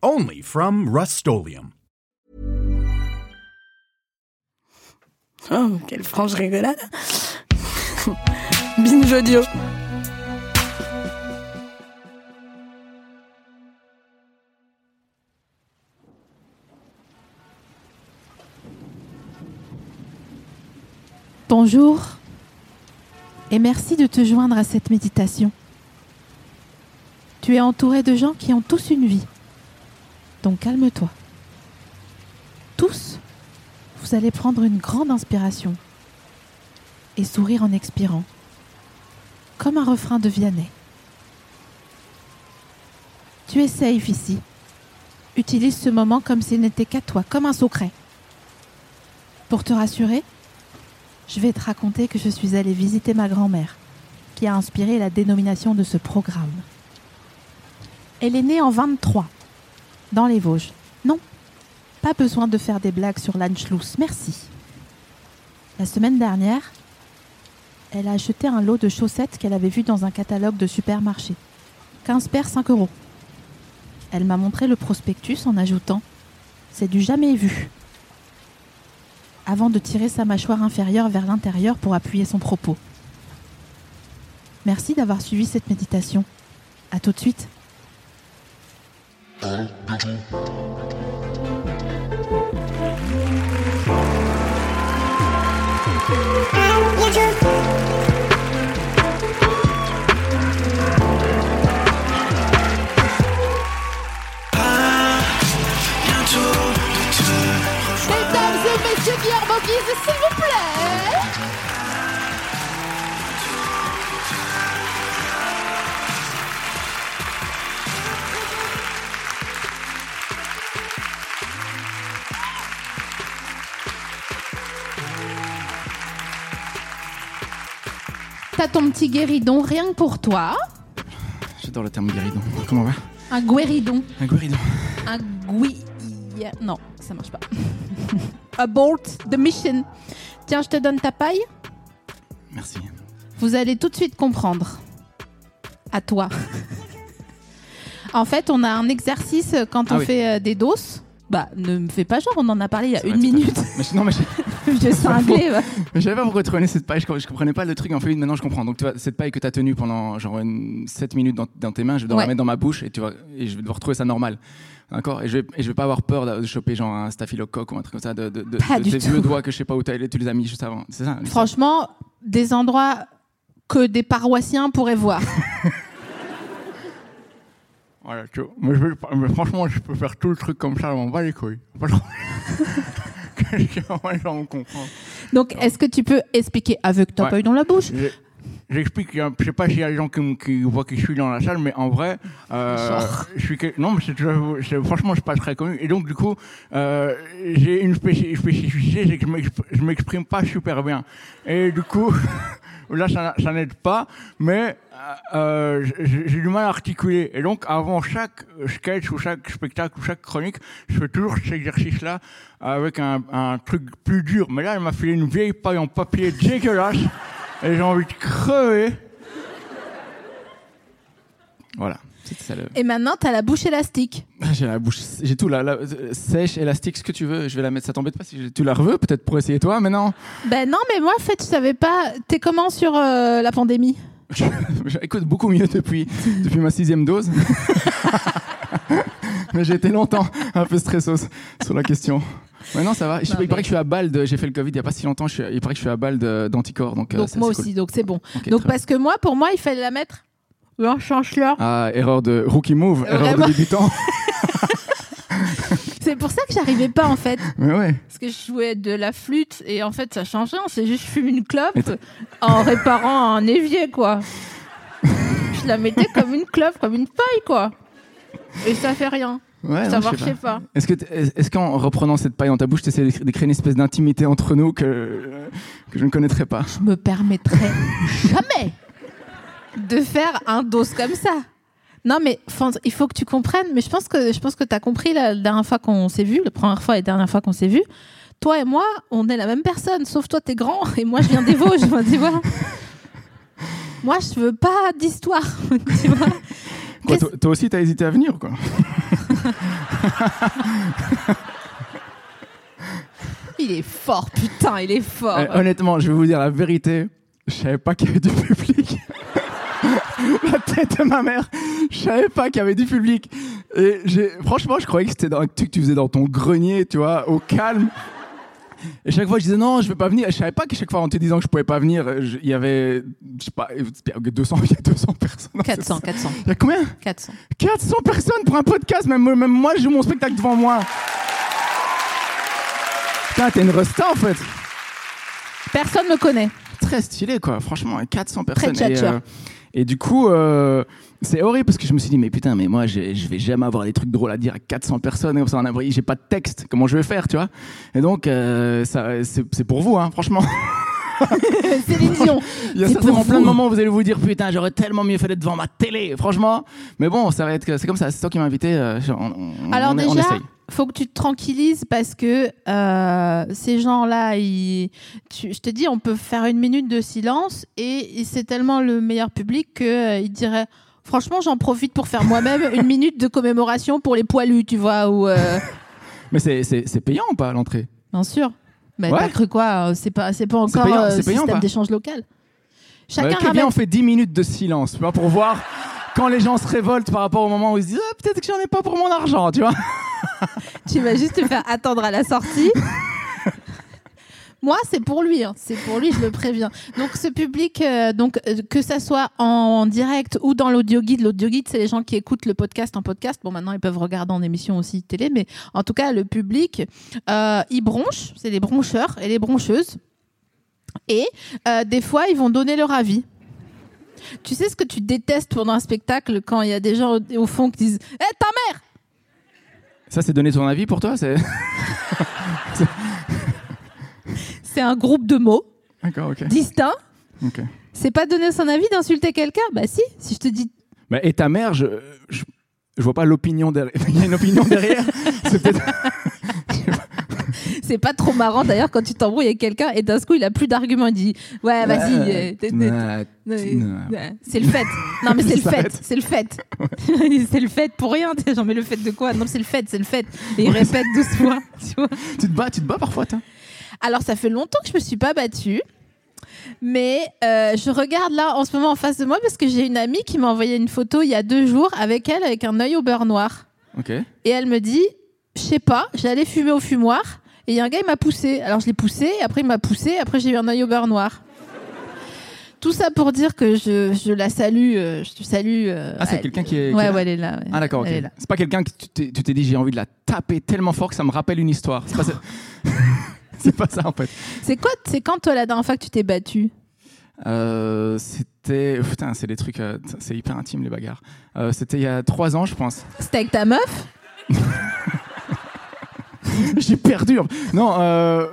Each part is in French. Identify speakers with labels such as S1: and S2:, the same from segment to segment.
S1: Only from Rust
S2: Oh, quelle franche rigolade. Binge audio.
S3: Bonjour et merci de te joindre à cette méditation. Tu es entouré de gens qui ont tous une vie. Donc calme-toi. Tous, vous allez prendre une grande inspiration et sourire en expirant, comme un refrain de Vianney. Tu es safe ici. Utilise ce moment comme s'il n'était qu'à toi, comme un secret. Pour te rassurer, je vais te raconter que je suis allée visiter ma grand-mère, qui a inspiré la dénomination de ce programme. Elle est née en 23, dans les Vosges. Non, pas besoin de faire des blagues sur l'Anschluss, merci. La semaine dernière, elle a acheté un lot de chaussettes qu'elle avait vu dans un catalogue de supermarché. 15 paires, 5 euros. Elle m'a montré le prospectus en ajoutant C'est du jamais vu avant de tirer sa mâchoire inférieure vers l'intérieur pour appuyer son propos. Merci d'avoir suivi cette méditation. À tout de suite.
S4: Mesdames et messieurs Pierre s'il vous plaît T'as ton petit guéridon rien que pour toi.
S5: J'adore le terme guéridon. Comment on va?
S4: Un guéridon.
S5: Un guéridon.
S4: Un gui... Non, ça marche pas. Abort the mission. Tiens, je te donne ta paille.
S5: Merci.
S4: Vous allez tout de suite comprendre. À toi. en fait, on a un exercice quand
S5: Ah
S4: on
S5: oui.
S4: fait euh, des doses. Bah, ne me fais pas genre, on en a parlé il y a une minute.
S5: Mais je- non, mais je,
S4: J'ai cinglé. va.
S5: je savais pas pourquoi tu cette paille. Je, je comprenais pas le truc. En fait, maintenant je comprends. Donc, tu vois, cette paille que tu as tenue pendant genre une, 7 minutes dans, dans tes mains, je vais devoir
S4: Ouais.
S5: la mettre dans ma bouche et, tu vas, et je vais devoir trouver ça normal. D'accord? Et je, vais, et je vais pas avoir peur de, choper genre un staphylocoque ou un truc comme ça de, de, de,
S4: Pas
S5: de
S4: du
S5: tes
S4: tout.
S5: vieux doigts que je sais pas où tu les as mis juste avant. C'est ça
S4: Franchement, des endroits que des paroissiens pourraient voir.
S5: Voilà, tu vois. Mais, je mais franchement, je peux faire tout le truc comme ça, on bat les couilles. Comprend.
S4: Donc, est-ce que tu peux expliquer avec ta
S5: Ouais.
S4: dans la bouche?
S5: Je- J'explique, hein, je sais pas s'il y a des gens qui, voient que je suis dans la salle, mais en vrai, euh, je suis que- non, mais c'est c'est- franchement, je suis pas très connu. Et donc, du coup, euh, j'ai une spéci- spécificité, c'est que je je m'exprime pas super bien. Et du coup, là, ça, ça n'aide pas, mais euh, j'ai j'ai du mal à articuler. Et donc, avant chaque sketch ou chaque spectacle ou chaque chronique, je fais toujours cet exercice-là avec un, un truc plus dur. Mais là, elle m'a filé une vieille paille en papier dégueulasse. Et j'ai envie de crever. Voilà.
S4: Et maintenant, t'as la bouche élastique.
S5: J'ai la bouche, j'ai tout là, euh, sèche, élastique, ce que tu veux. Je vais la mettre. Ça t'embête pas si tu la reveux peut-être pour essayer toi, mais non.
S4: Ben non, mais moi, en fait, je savais pas. T'es comment sur euh, la pandémie?
S5: J'écoute beaucoup mieux depuis depuis ma sixième dose. mais j'ai été longtemps un peu stressos sur la question. Ouais, non, ça va. Je-
S4: Non,
S5: il paraît que je suis à balle de. J'ai fait le Covid il y a pas si longtemps. je suis- il paraît que je suis à balle de- d'anticorps. Donc, euh,
S4: moi aussi,
S5: cool.
S4: donc c'est bon. Donc, parce que moi, pour moi, il fallait la mettre. Un chanceleur.
S5: Ah, erreur de rookie move, erreur de débutant.
S4: C'est pour ça que j'arrivais pas, en fait.
S5: mais ouais.
S4: Parce que je jouais de la flûte et en fait, ça change rien. C'est juste, je fume une clope en réparant un évier, quoi. je la mettais comme une clope, comme une feuille, quoi. Et ça fait rien.
S5: Ouais, non, sais
S4: sais
S5: pas.
S4: pas.
S5: Est-ce que, est-ce qu'en reprenant cette paille dans ta bouche, tu essaies de créer une espèce d'intimité entre nous que, que je ne connaîtrais pas?
S4: Je me permettrai jamais de faire un dos comme ça. Non, mais il faut que tu comprennes. Mais je pense que je pense que tu as compris la dernière fois qu'on s'est vu, la première fois et la dernière fois qu'on s'est vu. Toi et moi, on est la même personne, sauf toi, t'es grand et moi, je viens des Vosges. tu vois. Moi, je veux pas d'histoire. tu vois.
S5: Quoi,
S4: Qu'est-ce-
S5: toi, toi aussi, t'as hésité à venir, quoi
S4: Il est fort, putain, il est fort.
S5: Eh, Honnêtement, je vais vous dire la vérité. Je savais pas qu'il y avait du public. La tête de ma mère. Je savais pas qu'il y avait du public. Et franchement, je croyais que c'était un truc que tu faisais dans ton grenier, tu vois, au calme. Et chaque fois, je disais non, je vais pas venir. Et je savais pas qu'à chaque fois, en te disant que je pouvais pas venir, il y avait, je sais pas, 200, il y a 200 personnes. Non, c'est
S4: 400,
S5: ça.
S4: 400,
S5: Il y a combien?
S4: 400.
S5: 400 personnes pour un podcast. Même, même moi, je joue mon spectacle devant moi. Putain, t'es une resta en fait.
S4: Personne me connaît.
S5: Très stylé, quoi. Franchement, 400 personnes.
S4: Très
S5: et, du coup, euh, c'est horrible parce que je me suis dit, mais putain, mais moi, j'ai- je vais jamais avoir des trucs drôles à dire à 400 personnes. Et comme ça, en avril, j'ai pas de texte. Comment je vais faire, tu vois? Et donc, euh, ça, c'est c'est pour vous, hein, franchement.
S4: Céline Dion.
S5: Il y a
S4: C'est
S5: certainement plein de moments où vous allez vous dire, putain, j'aurais tellement mieux fait d'être devant ma télé, franchement. Mais bon, ça va être, c'est comme ça. C'est toi qui m'as invité. euh, on, on-
S4: Alors
S5: on,
S4: déjà. Faut que tu te tranquillises parce que euh, ces gens-là, ils- tu- je te dis, on peut faire une minute de silence et, et c'est tellement le meilleur public qu'ils diraient. Franchement, j'en profite pour faire moi-même une minute de commémoration pour les poilus, tu vois, ou euh,
S5: Mais c'est- payant ou pas l'entrée?
S4: Bien sûr. Mais
S5: Ouais.
S4: t'as cru quoi euh, C'est pas, pas encore
S5: payant,
S4: euh,
S5: payant
S4: système d'échange local. Chacun
S5: Ouais, ok,
S4: ramène.
S5: bien, on fait 10 minutes de silence, tu vois, pour voir quand les gens se révoltent par rapport au moment où ils se disent, Ah, peut-être que j'en ai pas pour mon argent, tu vois.
S4: Tu vas juste te faire attendre à la sortie. Moi, c'est pour lui, hein. c'est pour lui, je le préviens. Donc, ce public, euh, donc euh, que ça soit en direct ou dans l'audio guide, l'audio guide, c'est les gens qui écoutent le podcast en podcast. Bon, maintenant, ils peuvent regarder en émission aussi télé, mais en tout cas, le public, euh, ils bronchent, c'est les broncheurs et les broncheuses. Et euh, des fois, ils vont donner leur avis. Tu sais ce que tu détestes pendant un spectacle quand il y a des gens au, fond qui disent Eh, ta mère
S5: Ça, c'est donner ton avis pour toi c'est...
S4: Un groupe de mots
S5: D'accord, ok.
S4: distincts. C'est pas donner son avis d'insulter quelqu'un? Bah si, si je te dis
S5: Bah, et ta mère, je, je, je vois pas l'opinion derrière. Il y a une opinion derrière. C'est peut-être.
S4: C'est pas trop marrant d'ailleurs quand tu t'embrouilles avec quelqu'un et d'un coup il a plus d'arguments, il dit ouais vas-y, euh, c'est le fait. Non mais c'est le fait, c'est le fait. c'est le fait pour rien. Genre mais le fait de quoi? Non c'est le fait, c'est le fait. Et il répète doucement. Tu vois
S5: Tu te bats, tu te bats parfois, toi?
S4: Alors ça fait longtemps que je me suis pas battue. Mais euh, je regarde là en ce moment en face de moi parce que j'ai une amie qui m'a envoyé une photo il y a deux jours avec elle avec un œil au beurre noir.
S5: Ok.
S4: Et elle me dit, je sais pas, j'allais fumer au fumoir et il y a un gars il m'a poussé. Alors je l'ai poussé, après il m'a poussé, après j'ai eu un œil au beurre noir. Tout ça pour dire que je, je la salue, euh, je te salue. euh,
S5: Ah, c'est
S4: elle-
S5: quelqu'un qui est. qui
S4: Ouais,
S5: est là
S4: ouais, elle est là. ouais.
S5: Ah, d'accord, ok.
S4: Elle est là.
S5: C'est pas quelqu'un que tu t'es, tu t'es dit, j'ai envie de la taper tellement fort que ça me rappelle une histoire. C'est pas ça. c'est pas ça, en fait.
S4: C'est quoi, c'est quand toi la dernière fois que tu t'es battu
S5: Euh, c'était. Putain, c'est des trucs. euh, c'est hyper intime, les bagarres. Euh, c'était il y a trois ans, je pense.
S4: C'était avec ta meuf?
S5: J'ai perdu. Non, euh,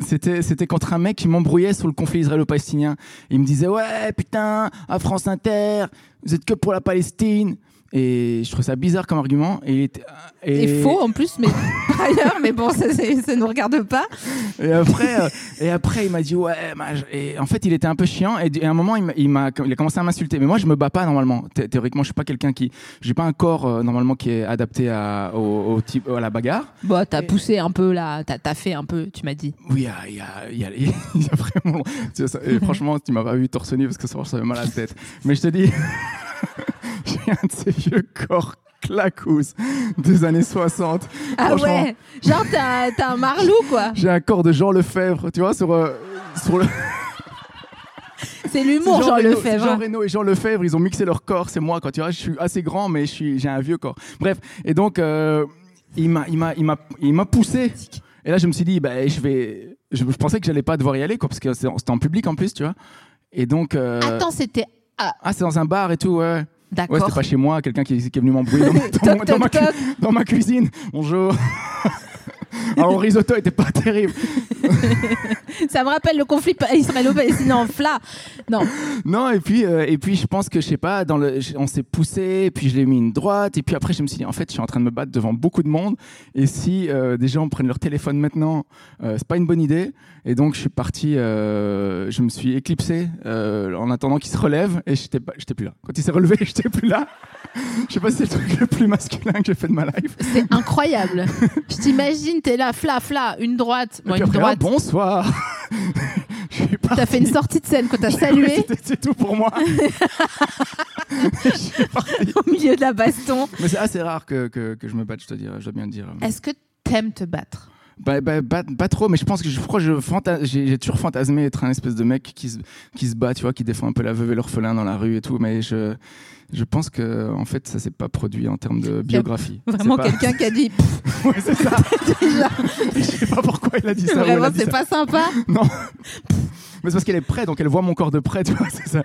S5: c'était, c'était contre un mec qui m'embrouillait sur le conflit israélo-palestinien. Il me disait Ouais, putain, à France Inter, vous êtes que pour la Palestine. Et je trouvais ça bizarre comme argument. Et, il était- et,
S4: Et faux en plus, mais par ailleurs, mais bon, ça, ça nous regarde pas.
S5: Et après, euh, et après, il m'a dit ouais. Et en fait, il était un peu chiant. Et, à un moment, il m'a, il a commencé à m'insulter. Mais moi, je me bats pas normalement. Thé- Théoriquement, je suis pas quelqu'un qui, j'ai pas un corps euh, normalement qui est adapté à, au, au type, à la bagarre.
S4: Bon, t'as poussé un peu là, t'as t'as fait un peu, tu m'as dit.
S5: Oui, il y a, il y a, y a- y a vraiment. franchement, tu m'as pas vu torse nu parce que ça fait mal à la tête. Mais je te dis, j'ai un de ces vieux corps clacous des années 60.
S4: Ah ouais Genre t'as un marlou quoi
S5: J'ai un corps de Jean Lefebvre, tu vois, sur, euh, sur le.
S4: C'est l'humour, Jean
S5: Reno-
S4: Lefebvre.
S5: Jean
S4: hein.
S5: Reno et Jean Lefebvre, ils ont mixé leur corps, c'est moi, quoi. Tu vois, je suis assez grand, mais je suis, j'ai un vieux corps. Bref, et donc, euh, il m'a, poussé. Et là, je me suis dit, bah, je vais, je, je pensais que j'allais pas devoir y aller, quoi, parce que c'est- c'était en public en plus, tu vois. Et donc, euh,
S4: Attends, c'était.
S5: ah, c'est dans un bar et tout, ouais.
S4: D'accord.
S5: Ouais, c'était pas chez moi, quelqu'un qui, qui est venu m'embrouiller dans, dans ma dans cuisine. Bonjour. Alors, le risotto était pas terrible.
S4: Ça me rappelle le conflit pa- israélo-palestinien en fla. Non.
S5: Non, et puis, euh, et puis je pense que, je sais pas, dans le, on s'est poussé, et puis je l'ai mis une droite, et puis après je me suis dit, en fait, je suis en train de me battre devant beaucoup de monde, et si euh, des gens prennent leur téléphone maintenant, euh, c'est pas une bonne idée. Et donc je suis parti, euh, je me suis éclipsé en attendant qu'il se relève, et j'étais plus là. Quand il s'est relevé, j'étais plus là. Je sais pas si c'est le truc le plus masculin que j'ai fait de ma life.
S4: C'est incroyable. Je t'imagine, t'es là, fla, fla, une droite. Bon, une
S5: après,
S4: droite.
S5: bonsoir.
S4: T'as fait une sortie de scène quand t'as salué
S5: C'est tout pour moi.
S4: Au milieu de la baston.
S5: Mais c'est assez rare que, que, que je me batte, je dire, je dois bien le dire.
S4: Est-ce que t'aimes te battre?
S5: Bah, bah, pas, pas trop, mais je pense que je crois que j'ai toujours fantasmé être un espèce de mec qui se, qui se bat, tu vois, qui défend un peu la veuve et l'orphelin dans la rue et tout, mais je, je pense que en fait ça s'est pas produit en termes de biographie.
S4: Vraiment
S5: pas-
S4: quelqu'un qui a dit
S5: Ouais, c'est ça.
S4: déjà,
S5: je sais pas pourquoi il a dit ça.
S4: vraiment c'est pas sympa.
S5: Non. Mais c'est parce qu'elle est près, donc elle voit mon corps de près, tu vois, c'est ça.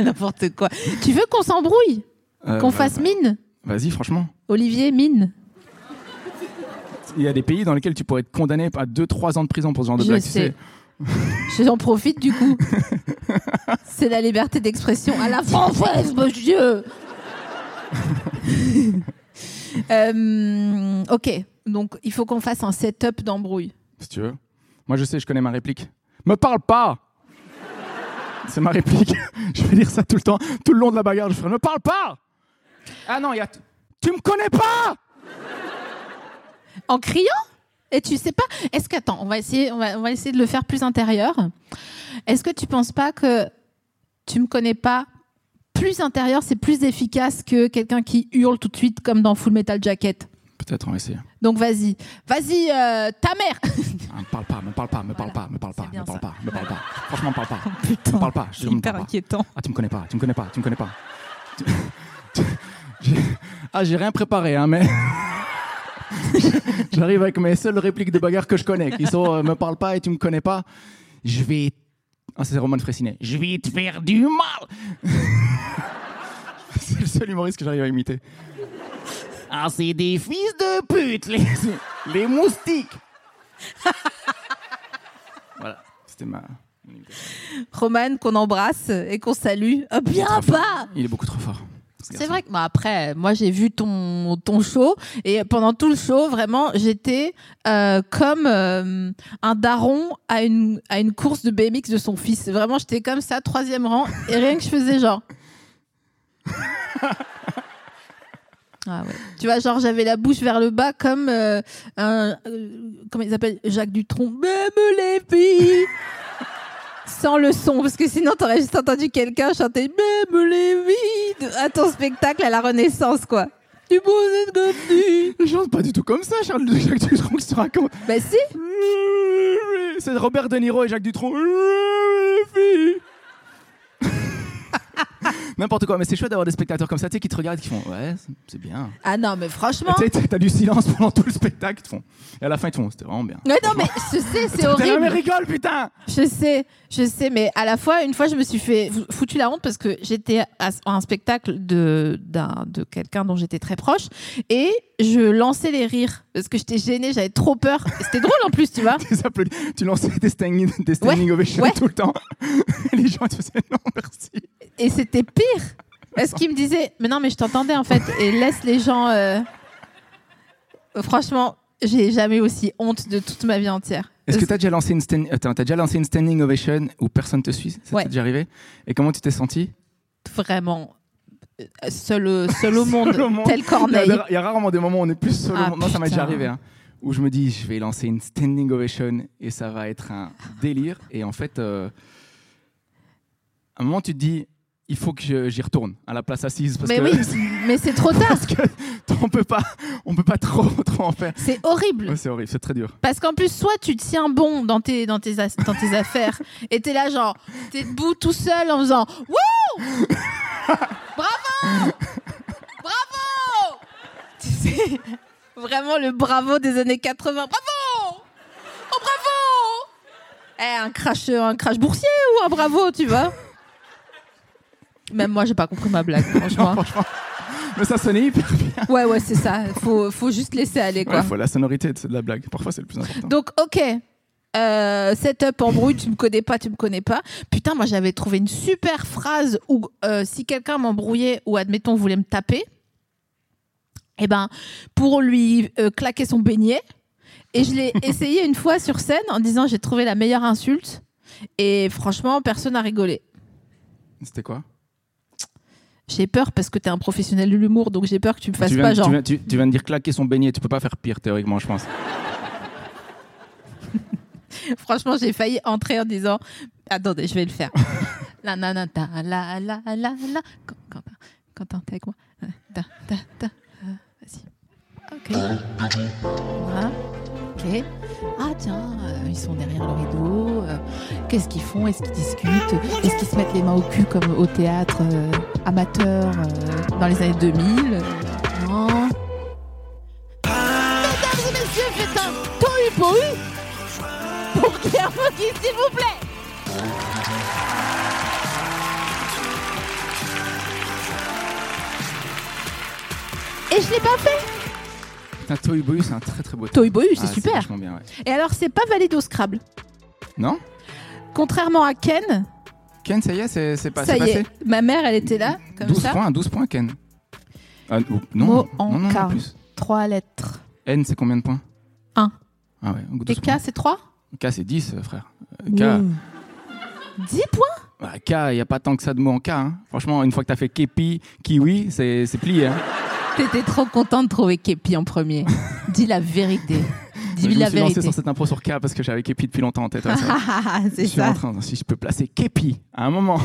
S4: N'importe quoi. Tu veux qu'on s'embrouille?
S5: Euh,
S4: Qu'on
S5: bah,
S4: fasse
S5: bah,
S4: mine?
S5: Vas-y, franchement.
S4: Olivier, mine
S5: Il y a des pays dans lesquels tu pourrais être condamné à 2-3 ans de prison pour ce genre de
S4: Je
S5: blague, tu
S4: sais.
S5: sais.
S4: J'en profite du coup. C'est la liberté d'expression à la française, monsieur. Euh, ok, donc il faut qu'on fasse un setup d'embrouille.
S5: si tu veux. Moi, je sais, je connais ma réplique. Me parle pas C'est ma réplique. Je vais dire ça tout le temps, tout le long de la bagarre. Je ferai Me parle pas Ah non, il y a. Tu me connais pas
S4: En criant Et tu sais pas Est-ce que attends, on va essayer, on va, on va essayer de le faire plus intérieur. Est-ce que tu penses pas que tu me connais pas plus intérieur, c'est plus efficace que quelqu'un qui hurle tout de suite comme dans Full Metal Jacket?
S5: Peut-être, on va essayer.
S4: Donc vas-y, vas-y, euh, ta mère
S5: Ah, me parle pas, me parle pas, me parle pas, me parle pas, me parle pas, me parle pas. Franchement, me parle pas.
S4: Putain,
S5: Me parle pas, je
S4: hyper inquiétant.
S5: Ah, tu me connais pas, tu me connais pas, tu me connais pas. Ah, j'ai rien préparé, hein, mais. J'arrive avec mes seules répliques de bagarre que je connais, qui sont euh, Me parle pas et tu me connais pas. Je vais. Ah, c'est Roman Fressinet. Je vais te faire du mal C'est le seul humoriste que j'arrive à imiter. Ah, c'est des fils de pute, les, les moustiques Voilà, c'était ma. mon imitation.
S4: Roman qu'on embrasse et qu'on salue. Ah, bien pas
S5: Il est beaucoup trop fort. Ce
S4: C'est vrai que bah, après, moi j'ai vu ton, ton show et pendant tout le show, vraiment, j'étais euh, comme euh, un daron à une, à une course de BMX de son fils. Vraiment, j'étais comme ça, troisième rang, et rien que je faisais genre. Ah ouais. Tu vois, genre j'avais la bouche vers le bas comme euh, un. euh, comment il s'appelle? Jacques Dutronc. Même les filles Sans le son, parce que sinon t'aurais juste entendu quelqu'un chanter Même les vides à ton spectacle à la Renaissance, quoi. Du beau.
S5: Je chante pas du tout comme ça, Charles de Jacques Dutronc, que tu racontes.
S4: Bah si
S5: C'est Robert De Niro et Jacques Dutronc. N'importe quoi, mais c'est chouette d'avoir des spectateurs comme ça, tu sais, qui te regardent, qui font Ouais, c'est- bien.
S4: Ah non, mais franchement.
S5: Tu sais, t'as du silence pendant tout le spectacle, ils te font. Et à la fin, ils te font C'était vraiment bien.
S4: Mais non, mais je sais, c'est
S5: là, mais
S4: horrible.
S5: rigole, putain
S4: Je sais, je sais, mais à la fois, une fois, je me suis fait foutu la honte parce que j'étais à un spectacle de, d'un- de quelqu'un dont j'étais très proche et je lançais les rires parce que j'étais gênée, j'avais trop peur. C'était drôle en plus, tu vois.
S5: Tu lançais des standing, des standing ovations
S4: ouais.
S5: tout le temps. Les gens, ils te faisaient Non, merci.
S4: Et c'était pire. Parce qu'il me disait, mais non, mais je t'entendais en fait, et laisse les gens. euh, Franchement, j'ai jamais aussi honte de toute ma vie entière.
S5: Est-ce que t'as déjà, lancé une stand- Attends, t'as déjà lancé une standing ovation où personne te suit? Ça
S4: Ouais.
S5: t'est déjà arrivé? Et comment tu t'es senti?
S4: Vraiment euh, seul, seul au monde,
S5: Seul au monde.
S4: tel
S5: Il y,
S4: Corneille.
S5: a, il y a rarement des moments où on est plus seul. au
S4: Ah,
S5: monde. Moi, ça m'est déjà
S4: putain.
S5: arrivé. hein, où je me dis, je vais lancer une standing ovation et ça va être un délire. Et en fait, euh, à un moment, tu te dis, il faut que j'y retourne à la place assise. Parce
S4: Mais
S5: que,
S4: oui, mais c'est trop tard.
S5: parce que on peut pas, on peut pas trop, trop en faire.
S4: C'est horrible.
S5: Ouais, c'est horrible, c'est très dur.
S4: Parce qu'en plus, soit tu tiens bon dans tes, dans tes, dans tes affaires et t'es là, genre, t'es debout tout seul en faisant Wouh Bravo Bravo Tu sais, vraiment le bravo des années 80. Bravo Oh, bravo Eh, un crash, un crash boursier ou un bravo, tu vois? Même moi, j'ai pas compris ma blague, franchement.
S5: Franchement. Mais ça sonnait hyper bien.
S4: Ouais, ouais, c'est ça. Faut, faut juste laisser aller, quoi.
S5: Ouais, faut la sonorité de la blague. Parfois, c'est le plus important.
S4: Donc, ok. Euh, setup embrouille, tu me connais pas, tu me connais pas. Putain, moi j'avais trouvé une super phrase où euh, si quelqu'un m'embrouillait ou admettons voulait me taper, eh ben pour lui euh, claquer son beignet. Et je l'ai essayé une fois sur scène en disant j'ai trouvé la meilleure insulte. Et franchement, personne n'a rigolé.
S5: C'était quoi?
S4: J'ai peur parce que t'es un professionnel de l'humour, donc j'ai peur que tu me fasses
S5: tu viens,
S4: pas
S5: tu
S4: genre.
S5: viens- tu- tu viens de dire claquer son beignet. Tu peux pas faire pire, théoriquement, je pense.
S4: Franchement, j'ai failli entrer en disant Attendez, je vais le faire. la nanata, la la la la. Quand- Quentin, t'es avec moi Euh, ta, ta, ta. Euh, Vas-y. Ok. Voilà. Ok. Ah tiens, euh, ils sont derrière le rideau. euh, Qu'est-ce qu'ils font Est-ce qu'ils discutent Est-ce qu'ils se mettent les mains au cul comme au théâtre euh, amateur euh, dans les années 2000 Euh, Non. Mesdames et messieurs, faites un tohu pour Claire Mocky, s'il vous plaît. Et je l'ai pas fait.
S5: Putain, Toy Boy, c'est un très très beau
S4: Toy Boy, c'est
S5: Ah,
S4: super.
S5: vachement bien, ouais.
S4: Et alors, c'est pas valide au Scrabble?
S5: Non?
S4: Contrairement à Ken,
S5: Ken, ça y est, c'est c'est pas
S4: ça
S5: c'est
S4: y
S5: passé
S4: est, ma mère, elle était là, comme
S5: 12
S4: ça.
S5: points, 12 points, Ken. Ah, ou- non,
S4: Mot en
S5: non, non,
S4: K.
S5: plus.
S4: Trois lettres.
S5: N, c'est combien de points
S4: Un.
S5: Ah ouais,
S4: Et
S5: 12
S4: K,
S5: points.
S4: c'est 3
S5: K, c'est 10, euh, frère. Euh, K,
S4: 10 points
S5: bah, K, il n'y a pas tant que ça de mots en K. hein. Franchement, une fois que tu as fait Kepi, Kiwi, c'est c'est plié. Hein.
S4: T'étais trop content de trouver Kepi en premier. Dis la vérité.
S5: Je
S4: Dis
S5: me
S4: la
S5: suis lancé sur cette impro sur K parce que j'avais Kepi depuis longtemps en tête. ouais, c'est je suis en
S4: ça.
S5: train, si je peux placer Kepi à un moment,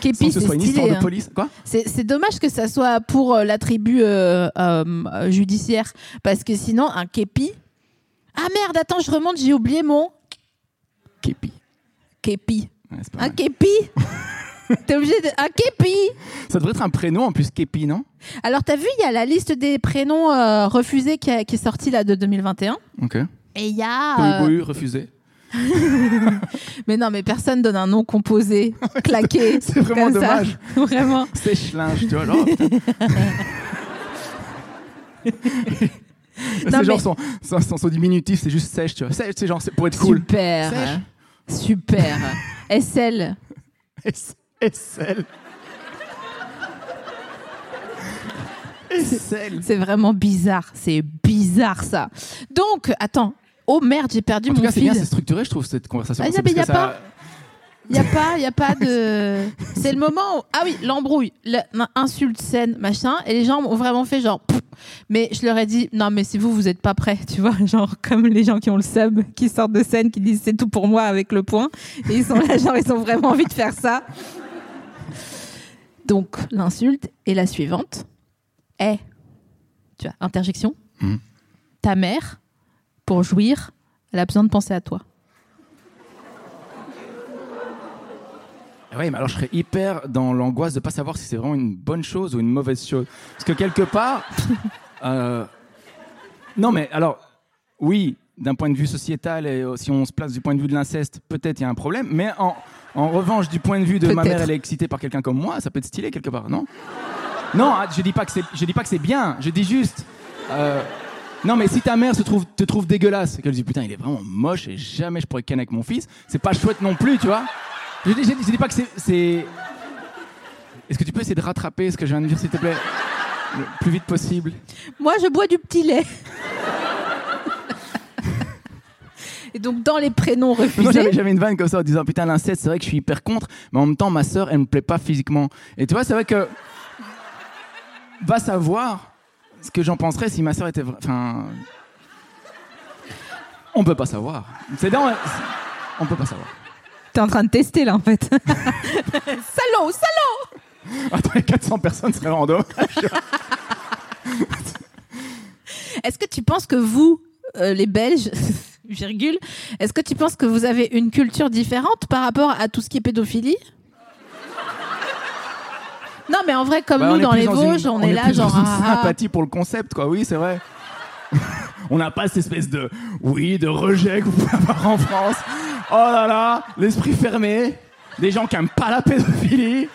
S4: Kepi, c'est
S5: soit une histoire
S4: stylé.
S5: de
S4: hein.
S5: police. Quoi?
S4: C'est c'est dommage que ça soit pour euh, la tribu euh, euh, judiciaire. Parce que sinon, un képi. Ah merde, attends, je remonte, j'ai oublié mon
S5: Kepi. Ouais, pas
S4: Un
S5: mal.
S4: képi T'es obligé de. Un képi
S5: Ça devrait être un prénom en plus, Kepi, non?
S4: Alors, t'as vu, il y a la liste des prénoms euh, refusés qui, a- qui est sortie là de 2021.
S5: Ok.
S4: Et il y a. Euh,
S5: refusé.
S4: Mais non, mais personne donne un nom composé, claqué.
S5: C'est vraiment
S4: comme ça.
S5: dommage.
S4: Vraiment.
S5: Sèche-linge, tu vois. genre, putain.
S4: Non,
S5: c'est genre
S4: mais-
S5: son, son, son- son diminutif, c'est juste sèche, tu vois. Sèche, c'est genre, c'est pour être cool.
S4: Super.
S5: Sèche.
S4: Super. SL.
S5: SL. SL.
S4: C'est vraiment bizarre. C'est bizarre ça. Donc, attends. Oh merde, j'ai perdu
S5: En tout
S4: mon
S5: cas, c'est
S4: fil.
S5: bien, c'est structuré, je trouve, cette conversation.
S4: Ah,
S5: C'est
S4: mais
S5: parce
S4: y a
S5: que ça-
S4: pas. Il y a pas, y a pas de. C'est le moment où ah oui, l'embrouille, l'insulte scène, machin, et les gens ont vraiment fait genre. Pff. Mais je leur ai dit non, mais si vous vous êtes pas prêts, tu vois, genre comme les gens qui ont le sub, qui sortent de scène, qui disent c'est tout pour moi avec le point, et ils sont là genre ils ont vraiment envie de faire ça. Donc l'insulte est la suivante. est, tu vois, interjection.
S5: Mhm.
S4: Ta mère, pour jouir, elle a besoin de penser à toi.
S5: Ah Ouais, mais alors je serais hyper dans l'angoisse de pas savoir si c'est vraiment une bonne chose ou une mauvaise chose. Parce que quelque part, euh, non mais alors, oui, d'un point de vue sociétal et euh, si on se place du point de vue de l'inceste, peut-être il y a un problème. Mais en, en revanche, du point de vue de ma mère, elle est excitée par quelqu'un comme moi, ça peut être stylé quelque part, non? Non, ah, je dis pas que c'est, je dis pas que c'est bien. Je dis juste. euh, non, mais si ta mère se trouve, te trouve dégueulasse, et qu'elle dit putain, il est vraiment moche et jamais je pourrais ken avec mon fils, c'est pas chouette non plus, tu vois? Je je dis pas que c'est. c'est- Est-ce que tu peux essayer de rattraper ce que je viens de dire, s'il te plaît? Le plus vite possible.
S4: Moi, je bois du petit lait. Et donc, dans les prénoms
S5: Moi, j'avais,
S4: refusés,
S5: j'avais une vanne comme ça en disant putain, l'inceste, c'est vrai que je suis hyper contre, mais en même temps, ma sœur, elle me plaît pas physiquement. Et tu vois, c'est vrai que. Va savoir ce que j'en penserais si ma sœur était. Enfin. On peut pas savoir. C'est dans. On peut pas savoir.
S4: t'es en train de tester là en fait. salaud, salaud
S5: Attends, les 400 personnes seraient random.
S4: Est-ce que tu penses que vous, euh, les Belges, virgule, est-ce que tu penses que vous avez une culture différente par rapport à tout ce qui est pédophilie? Non, mais en vrai, comme
S5: Bah,
S4: nous dans les Vosges, on, est, là genre.
S5: dans une
S4: ah, ah.
S5: sympathie pour le concept, quoi. Oui, c'est vrai. on n'a pas cette espèce de, oui, de rejet que vous pouvez avoir en France. Oh là là, l'esprit fermé, des gens qui aiment pas la pédophilie.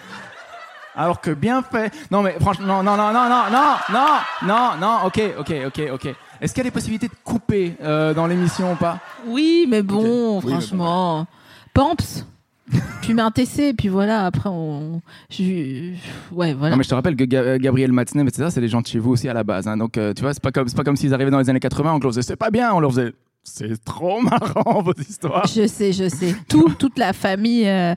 S5: Alors que bien fait. Non, mais franchement, non, non, non, non, non, non, non, non, non, ok, ok, ok, ok. Est-ce qu'il y a des possibilités de couper euh, dans l'émission ou pas?
S4: Oui, mais bon,
S5: Ok. Oui, mais
S4: franchement. Pamps Tu mets un TC, et puis voilà, après on. je- Ouais, voilà.
S5: Non, mais je te rappelle que Ga- Gabriel Matzneff, etc., c'est des gens de chez vous aussi à la base. hein. Donc, euh, tu vois, c'est pas comme, c'est pas comme s'ils arrivaient dans les années 80, on leur faisait c'est pas bien, on leur faisait c'est trop marrant vos histoires.
S4: Je sais, je sais. Tout, toute la famille. euh,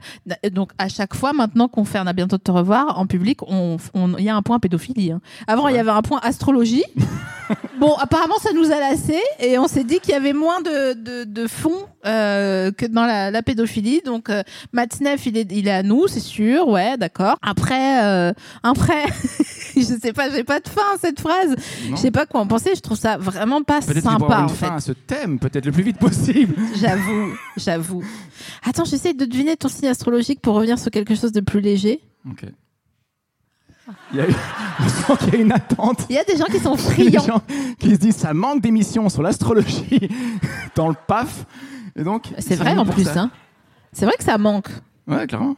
S4: donc, à chaque fois, maintenant qu'on fait a bientôt de te revoir, en public, on- on- il y a un point pédophilie. hein. Avant, il y avait un point astrologie. bon, apparemment, ça nous a lassé et on s'est dit qu'il y avait moins de, de, de fond euh, que dans la, la pédophilie. Donc, euh, Matzneff, il est, il est à nous, c'est sûr. Ouais, d'accord. Après, euh, après, je sais pas, j'ai pas de fin à cette phrase. Je sais pas quoi en penser. Je trouve ça vraiment pas
S5: Peut-être faut
S4: sympa, en
S5: une
S4: fait.
S5: fin à ce thème, peut-être le plus vite possible.
S4: J'avoue, j'avoue. Attends, j'essaie de deviner ton signe astrologique pour revenir sur quelque chose de plus léger.
S5: Ok. Il y a, y a une attente.
S4: Il y a des gens qui sont
S5: Il y a des
S4: friands.
S5: gens qui se disent ça manque d'émissions sur l'astrologie dans le PAF. Et donc,
S4: C'est vrai en plus. Hein. C'est vrai que ça manque.
S5: Ouais, clairement.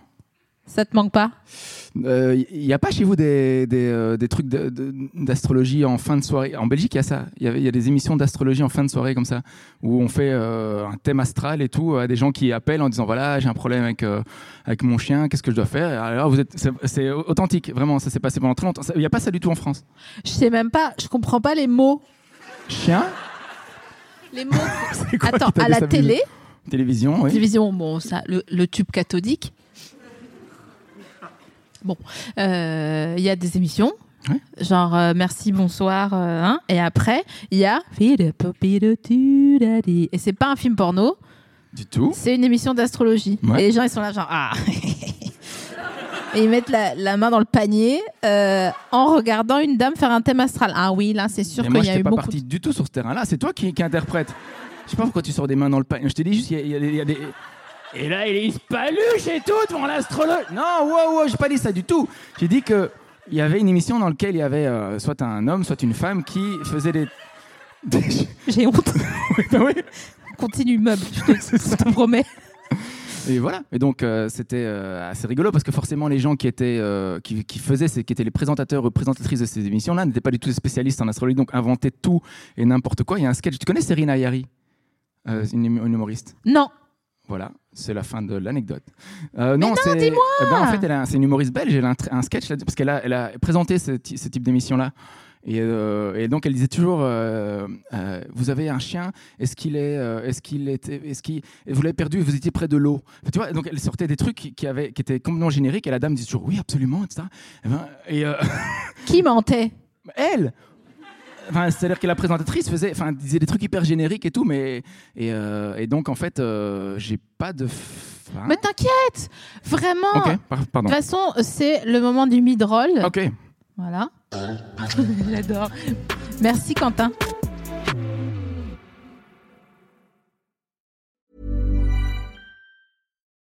S4: Ça te manque pas?
S5: Il n'y a pas chez vous des, des, euh, des trucs d'astrologie en fin de soirée? En Belgique, il y a ça. Il y, a- il y a des émissions d'astrologie en fin de soirée comme ça, où on fait euh, un thème astral et tout, à des gens qui appellent en disant voilà, j'ai un problème avec, euh, avec mon chien, qu'est-ce que je dois faire? Alors, vous êtes, c'est, authentique, vraiment, ça s'est passé pendant très longtemps. Il n'y a pas ça du tout en France?
S4: Je sais même pas. Je comprends pas les mots.
S5: Chien?
S4: Les mots. Attends, à la télé,
S5: Télévision, oui.
S4: télévision, bon, ça, le, le tube cathodique. Bon, euh, il y a des émissions.
S5: Ouais.
S4: Genre euh, merci bonsoir euh, hein, et après il y a et c'est pas un film porno
S5: Du tout.
S4: C'est une émission d'astrologie.
S5: Ouais.
S4: Et les gens, ils sont là, genre, ah Et ils mettent la, la main dans le panier euh, en regardant une dame faire un thème astral. Ah oui, là, c'est sûr qu'il y a eu
S5: pas
S4: beaucoup.
S5: parti du tout sur ce terrain-là. C'est toi qui, qui interprète. Je sais pas pourquoi tu sors des mains dans le panier. Je t'ai dit juste, y y, il y a des. Et là, il se paluche et tout devant l'astrologue. Non, wow, wow, j'ai pas dit ça du tout. J'ai dit que il y avait une émission dans laquelle il y avait euh, soit un homme, soit une femme qui faisait des. des-
S4: J'ai honte.
S5: Ben oui.
S4: Continue, meuble, je te, je te promets.
S5: Et voilà. Et donc euh, c'était euh, assez rigolo parce que forcément les gens qui étaient euh, qui, qui faisaient, qui étaient les présentateurs ou présentatrices de ces émissions-là n'étaient pas du tout des spécialistes en astrologie, donc inventaient tout et n'importe quoi. Il y a un sketch. Tu connais Serena Yari, Euh, une, une humoriste?
S4: Non.
S5: Voilà, c'est la fin de l'anecdote. Euh, non,
S4: non,
S5: c'est.
S4: dis-moi
S5: Eh ben, en fait, c'est une humoriste belge. Elle a un, sketch là, parce qu'elle a, elle a présenté ce, ce type d'émission-là. Et, euh, et donc elle disait toujours, euh, euh, vous avez un chien, est-ce qu'il est, euh, est-ce qu'il était, est-ce qu'il, vous l'avez perdu, vous étiez près de l'eau. Enfin, tu vois, donc elle sortait des trucs qui, qui avaient, qui étaient complètement génériques. Et la dame disait toujours, oui, absolument, etc. Et, ben, et euh,
S4: Qui mentait?
S5: elle Enfin, c'est-à-dire que la présentatrice faisait, enfin, disait des trucs hyper génériques et tout, mais et, euh, et donc en fait, euh, j'ai pas de. fin.
S4: Mais t'inquiète Vraiment
S5: Ok, par- pardon.
S4: De toute façon, c'est le moment du mid-roll.
S5: Ok.
S4: Voilà. J'adore. Merci, Quentin.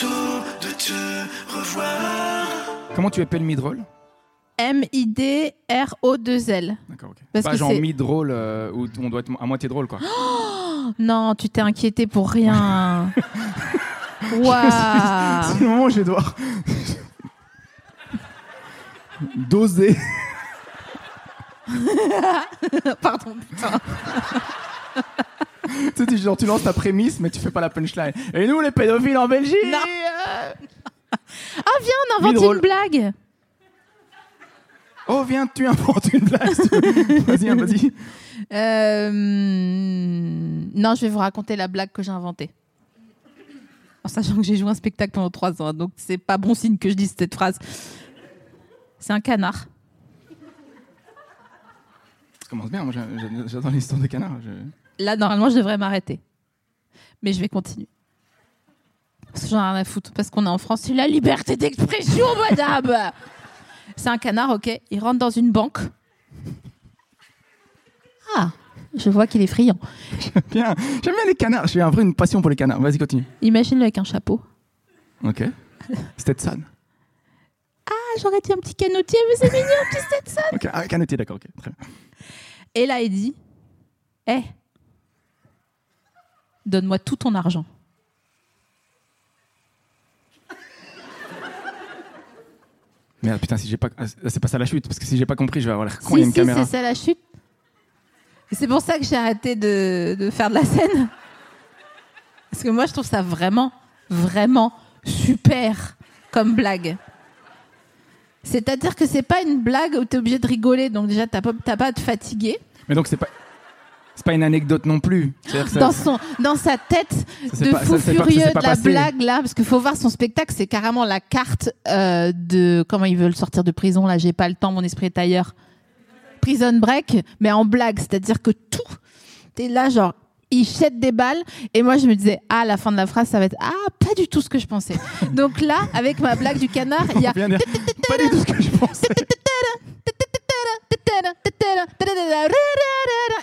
S6: slash people today.
S5: Comment tu appelles mid-roll
S4: M-I-D-R-O-2-L.
S5: D'accord, ok.
S4: Parce
S5: Pas
S4: que
S5: genre
S4: c'est-
S5: mid-roll euh, où on doit être à moitié drôle, quoi.
S4: Non, tu t'es inquiété pour rien. Waouh
S5: C'est le moment où je vais devoir doser.
S4: Pardon, putain.
S5: tu sais, genre, tu lances ta prémisse, mais tu fais pas la punchline. Et nous, les pédophiles en Belgique
S4: Non.
S5: euh,
S4: Ah, viens, on invente une blague.
S5: Oh, viens, tu inventes une blague. vas-y, hein, vas-y.
S4: Euh, Non, je vais vous raconter la blague que j'ai inventée. En sachant que j'ai joué un spectacle pendant trois ans, donc c'est pas bon signe que je dise cette phrase. C'est un canard.
S5: Ça commence bien, moi j'a- j'a- j'adore l'histoire de canard. je-
S4: Là, normalement, je devrais m'arrêter. Mais je vais continuer. Parce que J'en ai rien à foutre. Parce qu'on est en France, c'est la liberté d'expression, madame C'est un canard, ok. Il rentre dans une banque. Ah, je vois qu'il est friand.
S5: Bien. J'aime bien les canards. J'ai un vrai une passion pour les canards. Vas-y, continue.
S4: Imagine-le avec un chapeau.
S5: Ok. Stetson.
S4: Ah, j'aurais dit un petit canotier, mais c'est mignon, petit Stetson.
S5: Ok. Ah, canotier, d'accord. Ok. Très bien.
S4: Et là, il dit Hé, donne-moi tout ton argent.
S5: Merde, putain, si j'ai pas. ah, C'est pas ça la chute, parce que si j'ai pas compris, je vais avoir l'air con. Il y a
S4: si,
S5: une
S4: si,
S5: caméra.
S4: c'est ça la chute. C'est pour ça que j'ai arrêté de, de faire de la scène. Parce que moi, je trouve ça vraiment, vraiment super comme blague. C'est-à-dire que c'est pas une blague où tu es obligé de rigoler, donc déjà, t'as pas, t'as pas à te fatiguer.
S5: Mais donc, c'est pas. C'est pas une anecdote non plus. Ça-
S4: Dans, son, dans sa tête de
S5: pas-
S4: fou
S5: ça,
S4: furieux
S5: pas
S4: de la blague là, parce qu'il faut voir son spectacle, c'est carrément la carte euh, de comment ils veulent sortir de prison. Là, j'ai pas le temps, mon esprit est ailleurs. Prison Break, mais en blague, c'est-à-dire que tout, t'es là genre. Il jette des balles et moi je me disais ah à la fin de la phrase ça va être ah pas du tout ce que je pensais donc là avec ma blague du canard il y a
S5: Pas du tout ce que je pensais.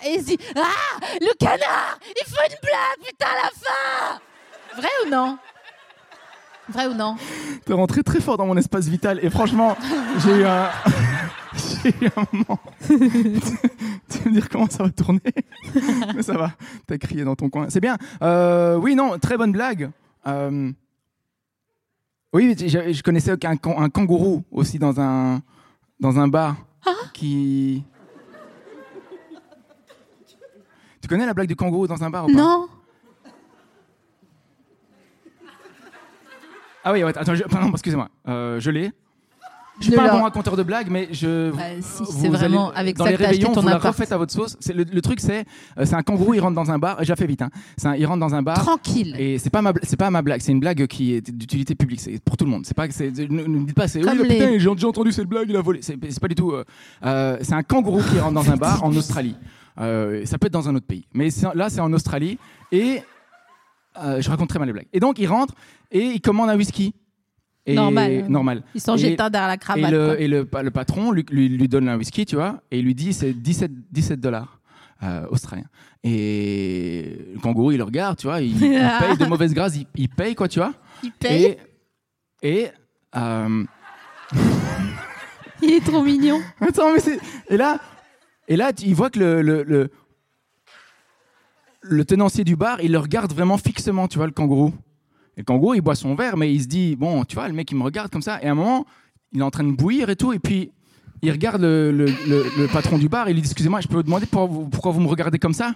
S4: et il dit Ah Le canard Il faut une blague, putain, à la fin Vrai ou non? Vrai ou non?
S5: T'es rentré très fort dans mon espace vital et franchement, j'ai eu un. j'ai eu un moment. tu veux me dire comment ça va tourner Mais ça va, t'as crié dans ton coin. C'est bien. Euh, oui, non, très bonne blague. Euh, Oui, je, je connaissais un kangourou aussi dans un, dans un bar qui. Tu connais la blague du kangourou dans un bar ou pas
S4: Non
S5: Ah oui, ouais, attends, je- pardon, excusez-moi. Euh, je l'ai. Je suis
S4: Ne
S5: pas un bon raconteur de blagues, mais je.
S4: Bah, si, c'est vraiment
S5: allez-
S4: avec
S5: dans
S4: ça
S5: les
S4: que
S5: réveillons,
S4: ton
S5: vous la refaites à votre sauce. Le, le truc, c'est euh, c'est un kangourou, il rentre dans un bar. J'ai fait vite. Hein. Un- il rentre dans un bar.
S4: Tranquille.
S5: Et c'est pas ma c'est pas ma blague, c'est une blague qui est d'utilité publique, c'est pour tout le monde. C'est pas c'est ne, ne me dites pas c'est oui,
S4: les-
S5: putain, j'ai déjà entendu cette blague, il a volé. C'est pas du tout. euh, euh, c'est un kangourou qui rentre dans un bar en Australie. Euh, ça peut être dans un autre pays, mais là c'est en Australie et je raconte très mal les blagues. Et donc il rentre et il commande un whisky. Et
S4: Normal.
S5: Normal.
S4: Ils sont derrière la
S5: et
S4: cravate.
S5: le, et le, pa- le patron lui, lui, lui donne un whisky, tu vois, et il lui dit c'est 17, 17 dollars euh, australiens. Et le kangourou, il le regarde, tu vois, il, il paye de mauvaise grâce, il, il paye, quoi, tu vois.
S4: Il paye.
S5: Et. et euh,
S4: Il est trop mignon.
S5: Attends, mais c'est. Et là, et là il voit que le, le, le, le tenancier du bar, il le regarde vraiment fixement, tu vois, le kangourou. Et le kangourou, il boit son verre, mais il se dit, bon, tu vois, le mec, il me regarde comme ça. Et à un moment, il est en train de bouillir et tout. Et puis, il regarde le, le- le- le patron du bar et il lui dit, excusez-moi, je peux vous demander pourquoi vous, pourquoi vous me regardez comme ça?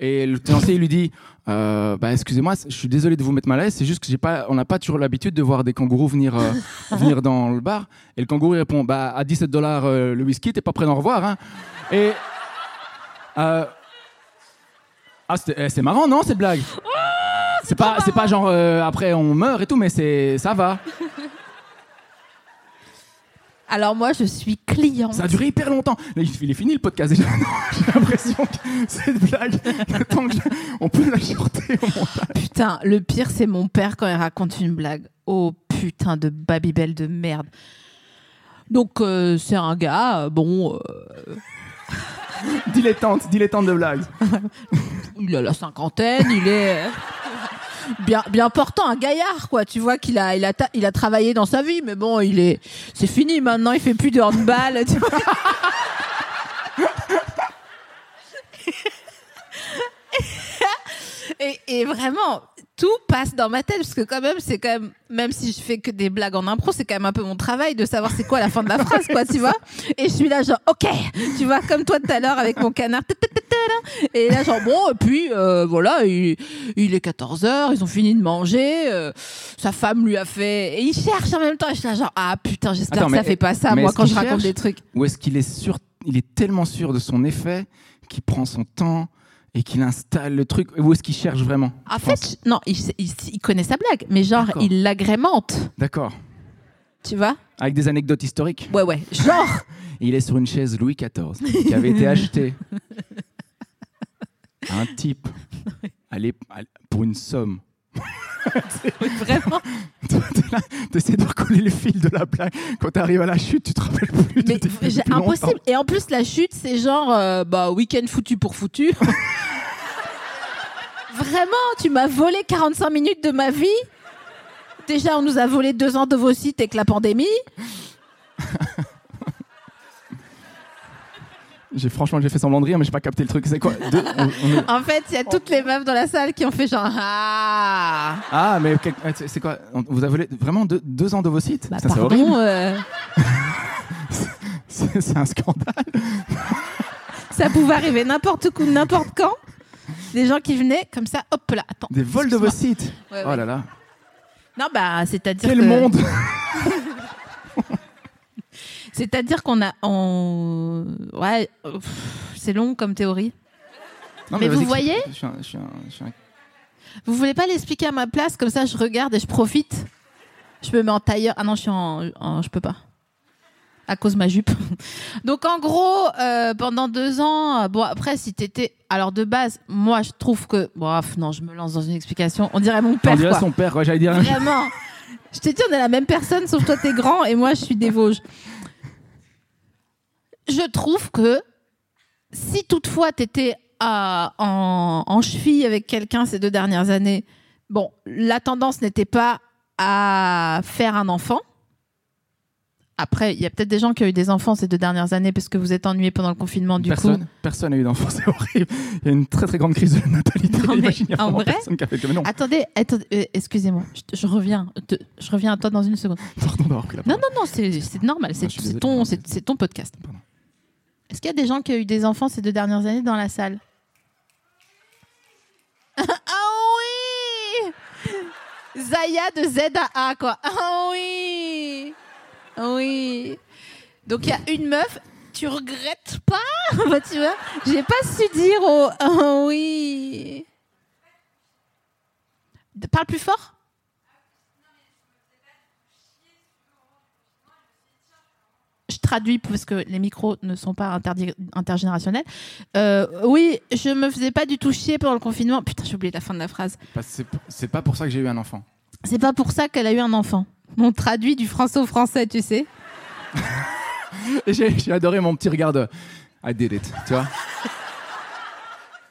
S5: Et le tenancier, il lui dit, euh, bah, excusez-moi, je suis désolé de vous mettre mal à l'aise, c'est juste que j'ai pas, on n'a pas toujours l'habitude de voir des kangourous venir, euh, venir dans le bar. Et le kangourou il répond, bah, à 17 dollars le whisky, t'es pas prêt d'en revoir. Hein et. euh, ah, eh, c'est marrant, non, cette blague? C'est pas, c'est pas genre euh, après on meurt et tout, mais c'est, ça va.
S4: Alors moi, je suis cliente.
S5: Ça a duré hyper longtemps. Là, il est fini le podcast déjà. Non, J'ai l'impression que cette blague, le temps que je- on peut la shorter au montage.
S4: Putain, le pire, c'est mon père quand il raconte une blague. Oh putain de Babybel de merde. Donc, euh, c'est un gars, euh, bon, euh,
S5: Dilettante, dilettante de blagues.
S4: il a la cinquantaine, il est bien, bien portant, un gaillard, quoi. Tu vois qu'il a, il a, il a travaillé dans sa vie, mais bon, il est, c'est fini maintenant, il fait plus de handball. tu vois. Et, et vraiment, tout passe dans ma tête parce que quand même, c'est quand même, même si je fais que des blagues en impro, c'est quand même un peu mon travail de savoir c'est quoi la fin de la phrase, quoi, tu vois. Et je suis là genre, ok, tu vois, comme toi tout à l'heure avec mon canard. Et là genre bon, et puis euh, voilà, il, il est 14 h ils ont fini de manger, euh, sa femme lui a fait, et il cherche en même temps. Et je suis là genre, ah putain, j'espère
S5: Attends,
S4: que ça
S5: mais-
S4: fait pas ça moi quand je raconte des trucs.
S5: Ou est-ce qu'il est sûr, il est tellement sûr de son effet qu'il prend son temps et qu'il installe le truc Ou est-ce qu'il cherche vraiment
S4: En fait, non, il, il- il connaît sa blague, mais genre il l'agrémente,
S5: D'accord.
S4: tu vois?
S5: Avec des anecdotes historiques?
S4: Ouais ouais, genre.
S5: Il est sur une chaise Louis XIV qui avait été achetée à un type l- pour une somme
S4: Vraiment.
S5: Tu essaies de recoller le fil de la blague. Quand tu arrives à la chute, tu te rappelles plus.
S4: Mais impossible. Et en plus, la chute, c'est genre, euh, bah, week-end foutu pour foutu. Vraiment, tu m'as volé 45 minutes de ma vie. Déjà, on nous a volé deux ans d'ovocytes avec la pandémie.
S5: J'ai franchement j'ai fait semblant de rire, mais j'ai pas capté le truc. C'est quoi Deux- on- on
S4: En fait, il y a toutes les meufs dans la salle qui ont fait genre, ah,
S5: Ah, mais quel- ah, c'est c'est quoi Vous avez vraiment deux, deux ans de vos sites
S4: bah,
S5: Putain, c'est horrible.
S4: pardon, euh,
S5: C'est c'est un scandale.
S4: ça pouvait arriver n'importe où, n'importe quand. Des gens qui venaient comme ça, hop là, attends.
S5: Des vols de vos sites.
S4: Ouais,
S5: Oh là là.
S4: Non, bah, c'est-à-dire
S5: Quel
S4: que-
S5: monde
S4: C'est-à-dire qu'on a, on... ouais, c'est long comme théorie.
S5: Non,
S4: Mais vous voyez
S5: je suis, un, je, suis un- je suis un-
S4: Vous voulez pas l'expliquer à ma place comme ça, je regarde et je profite. Je me mets en tailleur. Ah non, je suis en, en- je peux pas. À cause de ma jupe. Donc en gros, euh, pendant deux ans, euh, bon après si t'étais, alors de base, moi je trouve que, bref, non, je me lance dans une explication. On dirait mon père.
S5: On dirait
S4: quoi.
S5: son père, j'allais dire.
S4: Vraiment. Je t'ai dit, on est la même personne, sauf toi, t'es grand et moi, je suis des Vosges. Je trouve que si toutefois t'étais à- en, en cheville avec quelqu'un ces deux dernières années, bon, la tendance n'était pas à faire un enfant. Après, il y a peut-être des gens qui ont eu des enfants ces deux dernières années parce que vous êtes ennuyés pendant le confinement, du coup.
S5: personne, personne n'a eu d'enfant, c'est horrible. Il y a une très très grande crise de natalité.
S4: Non, mais
S5: Imagine,
S4: en vrai
S5: personne qui a fait comme non.
S4: Attendez, attendez, euh, excusez-moi, je, reviens, te- je reviens à toi dans une seconde.
S5: Pardon d'avoir pris la
S4: Non,
S5: parole.
S4: non, non, c'est c'est normal, c'est
S5: désolé,
S4: ton, ton podcast. Est-ce qu'il y a des gens qui ont eu des enfants ces deux dernières années dans la salle? Ah oui Zaya de Z à A, quoi. Ah oui Oui. Donc il y a une meuf, tu regrettes pas? Bah, Tu vois, j'ai pas su dire au Ah oui. Parle plus fort je traduis parce que les micros ne sont pas intergénérationnels. Euh, oui, je me faisais pas du tout chier pendant le confinement. Putain, j'ai oublié la fin de la phrase.
S5: C'est pas pour ça que j'ai eu un enfant.
S4: C'est pas pour ça qu'elle a eu un enfant. On traduit du français au français, tu sais.
S5: J'ai adoré mon petit regard de I did it, tu vois.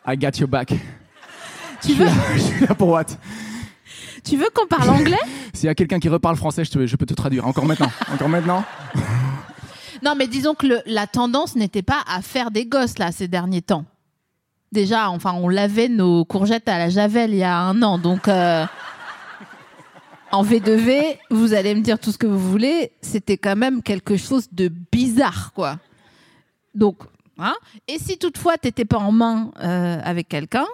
S5: I got your back.
S4: Tu veux,
S5: là, je suis là pour what?
S4: Tu veux qu'on parle anglais?
S5: S'il y a quelqu'un qui reparle français, je, te- je peux te traduire. Encore maintenant. Encore maintenant?
S4: Non, mais disons que le- la tendance n'était pas à faire des gosses là ces derniers temps. Déjà, enfin, on lavait nos courgettes à la javel il y a un an, donc euh, en V2V, vous allez me dire tout ce que vous voulez, c'était quand même quelque chose de bizarre, quoi. Donc, hein Et si toutefois t'étais pas en main euh, avec quelqu'un,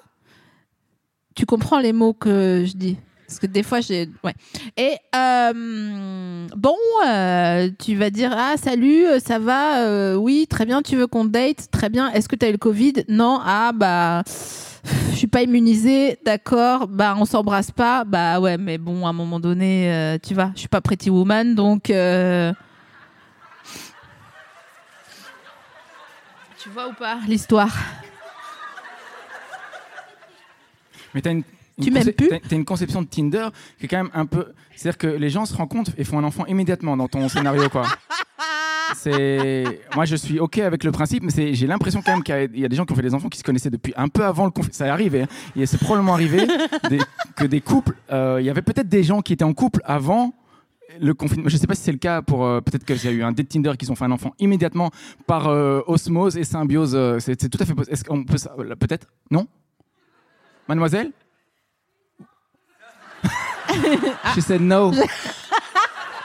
S4: tu comprends les mots que je dis? Parce que des fois, j'ai. Ouais. Et euh, bon, euh, tu vas dire Ah, salut, euh, ça va Oui, très bien, tu veux qu'on date Très bien. Est-ce que tu as eu le Covid? Non. Ah, bah. Je suis pas immunisée, d'accord. Bah, on s'embrasse pas. Bah, ouais, mais bon, à un moment donné, tu vois, je suis pas Pretty Woman, donc. Tu vois ou pas l'histoire?
S5: Mais t'as une.
S4: Tu m'aimes plus
S5: t'as- une conception de Tinder qui est quand même un peu. C'est-à-dire que les gens se rencontrent et font un enfant immédiatement dans ton scénario, quoi. C'est. Moi, je suis OK avec le principe, mais j'ai l'impression quand même qu'il y a- des gens qui ont fait des enfants qui se connaissaient depuis un peu avant le confinement. Ça est arrivé. Hein. C'est probablement arrivé des- que des couples. euh, Il y avait peut-être des gens qui étaient en couple avant le confinement. Je sais pas si c'est le cas pour. euh, peut-être qu'il y a eu un date Tinder qui ont fait un enfant immédiatement par euh, osmose et symbiose. euh, c'est tout à fait. possible. Est-ce qu'on peut. ça- Peut-être Non? Mademoiselle? She said no.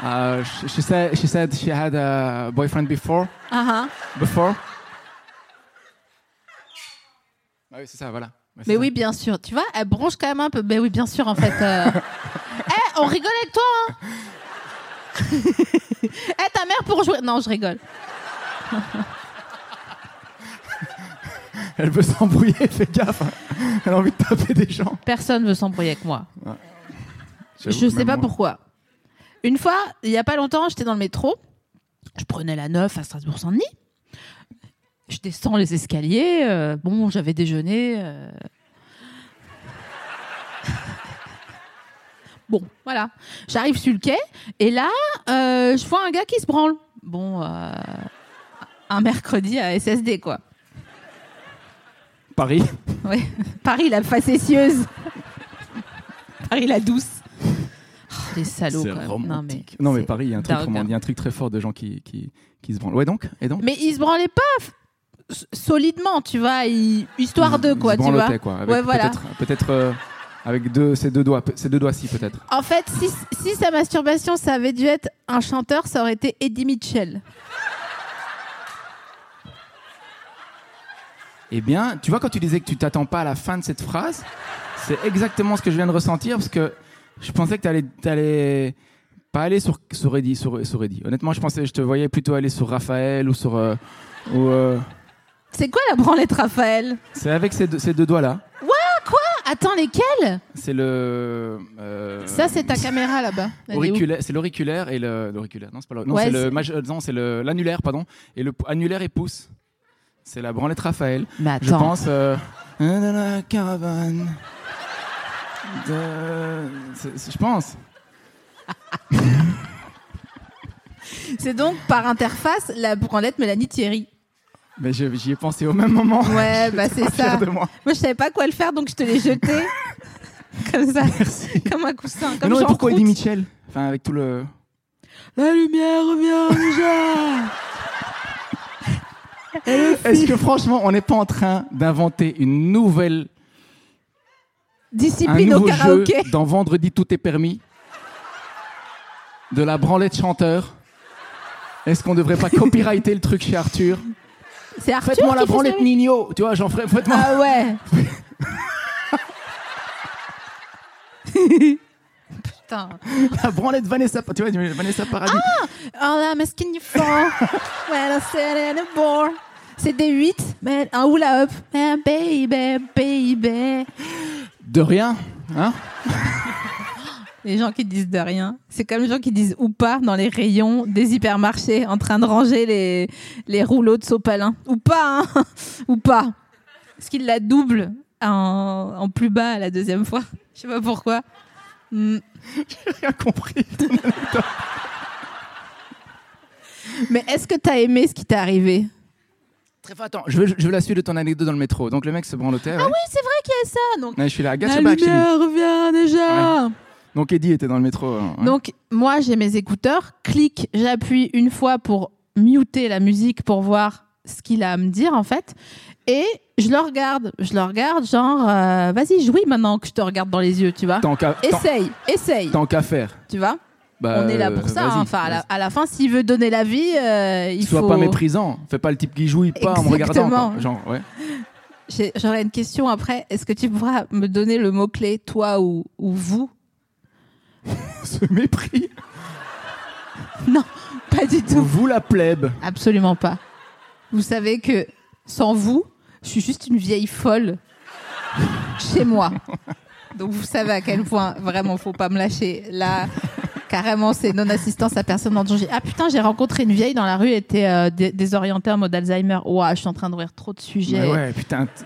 S5: Uh, she, she said she said she had a boyfriend before.
S4: Ah, ah.
S5: Before. Ah oui, c'est ça, voilà. C'est
S4: Mais oui, bien sûr. Tu vois, elle bronche quand même un peu. Mais oui, bien sûr, en fait. euh. Eh, on rigole avec toi, hein Eh, ta mère pour jouer. Non, je rigole.
S5: Elle veut s'embrouiller, fais gaffe. Elle a envie de taper des gens.
S4: Personne veut s'embrouiller avec moi. Je sais
S5: même
S4: pas
S5: moi.
S4: pourquoi. Une fois, il y a pas longtemps, j'étais dans le métro. Je prenais la 9 à Strasbourg-Saint-Denis. Je descends les escaliers. euh, bon, j'avais déjeuné. euh. Bon, voilà. J'arrive sur le quai et là, euh, je vois un gars qui se branle. Bon, euh, un mercredi à SSD, quoi.
S5: Paris.
S4: Ouais. Paris, la facétieuse. Paris, la douce. Les salauds,
S5: C'est
S4: quand même.
S5: romantique. Non mais, Paris, il y a un truc roman-
S4: hein.
S5: il y a un truc très fort de gens qui, qui, qui se branlent. Ouais donc Et donc
S4: Mais il se branlait pas solidement, tu vois, il- histoire de quoi,
S5: Ils se
S4: tu vois.
S5: quoi. Avec
S4: Ouais, voilà.
S5: Peut-être, peut-être euh, avec deux, ces deux doigts, ces deux doigts-ci peut-être.
S4: En fait, si, si sa masturbation, ça avait dû être un chanteur, ça aurait été Eddie Mitchell.
S5: Eh bien, tu vois quand tu disais que tu t'attends pas à la fin de cette phrase, c'est exactement ce que je viens de ressentir parce que je pensais que tu allais, t'allais pas aller sur sur Eddie, sur, sur Eddie. Honnêtement, je pensais, je te voyais plutôt aller sur Raphaël ou sur euh, ou, euh,
S4: C'est quoi la branlette, Raphaël?
S5: C'est avec ces deux, ces deux doigts là.
S4: Attends, lesquels?
S5: C'est le euh,
S4: Ça, c'est ta caméra là-bas. Elle est où?
S5: auriculaire, c'est l'auriculaire et le l'auriculaire. Non, c'est pas le, non,
S4: Ouais,
S5: c'est
S4: c'est-
S5: le maj- euh, non, c'est le l'annulaire pardon et le p- annulaire et pouce. C'est la branlette Raphaël.
S4: Mais
S5: Je pense euh, caravane. C'est- Je pense.
S4: c'est donc par interface la branlette Mélanie Thierry.
S5: Mais j'y ai pensé au même moment.
S4: Ouais, bah c'est ça.
S5: de moi.
S4: Moi, je savais pas quoi le faire, donc je te l'ai jeté. Comme ça,
S5: Merci.
S4: comme un coussin.
S5: Mais non, mais pourquoi. Eddie Mitchell Enfin, avec tout le.
S4: La lumière revient déjà
S5: Est-ce que franchement, on n'est pas en train d'inventer une nouvelle, un
S4: Discipline au
S5: nouveau jeu
S4: karaoké.
S5: dans Vendredi tout est permis De la branlette chanteur Est-ce qu'on devrait pas copyrighter le truc chez Arthur?
S4: C'est Arthur
S5: Faites-moi la branlette Nino Tu vois, j'en ferai. Faites-moi.
S4: Ah ouais Putain.
S5: La branlette Vanessa, tu vois, Vanessa Paradis.
S4: All I'm asking you for when I said bar. C'est des 8, mais un hula up. Eh, baby, baby.
S5: De rien, hein
S4: Les gens qui disent de rien. C'est comme les gens qui disent ou pas dans les rayons des hypermarchés en train de ranger les, les rouleaux de sopalin. Ou pas, hein Ou pas. Est-ce qu'il la double en, en plus bas la deuxième fois Je sais pas pourquoi. Hmm.
S5: J'ai rien compris.
S4: Mais est-ce que t'as aimé ce qui t'est arrivé?
S5: Très fort, attends, je veux, je veux la suite de ton anecdote dans le métro. Donc le mec se branlotait.
S4: Ah oui, c'est vrai qu'il y a ça. Donc,
S5: Ouais, je suis là,
S4: la
S5: chérie.
S4: lumière revient déjà.
S5: Donc Eddie était dans le métro. euh, ouais.
S4: Donc, moi, j'ai mes écouteurs. Clic, j'appuie une fois pour muter la musique pour voir ce qu'il a à me dire, en fait. Et je le regarde. Je le regarde, genre, euh, vas-y, jouis maintenant que je te regarde dans les yeux, tu vois.
S5: Tant qu'à tant-
S4: Essaye, essaye,
S5: tant qu'à faire.
S4: tu vois?
S5: Bah,
S4: On est là pour ça. hein. Enfin, à la,
S5: vas-y.
S4: à la fin, s'il veut donner la vie, euh, il
S5: Sois
S4: faut.
S5: pas méprisant. Fais pas le type qui jouit pas en me regardant.
S4: Exactement.
S5: quoi. Genre, ouais.
S4: J'ai- J'aurais une question après. Est-ce que tu pourras me donner le mot-clé, toi ou, ou vous?
S5: Ce mépris.
S4: Non, pas du tout.
S5: Vous la plèbe.
S4: Absolument pas. Vous savez que sans vous, je suis juste une vieille folle chez moi. Donc vous savez à quel point vraiment faut pas me lâcher. Là, carrément, c'est non-assistance à personne en danger. Ah putain, j'ai rencontré une vieille dans la rue, elle était euh, dé- désorientée en mode Alzheimer. Ouah, je suis en train d'ouvrir trop de sujets.
S5: Ouais, ouais, putain. t-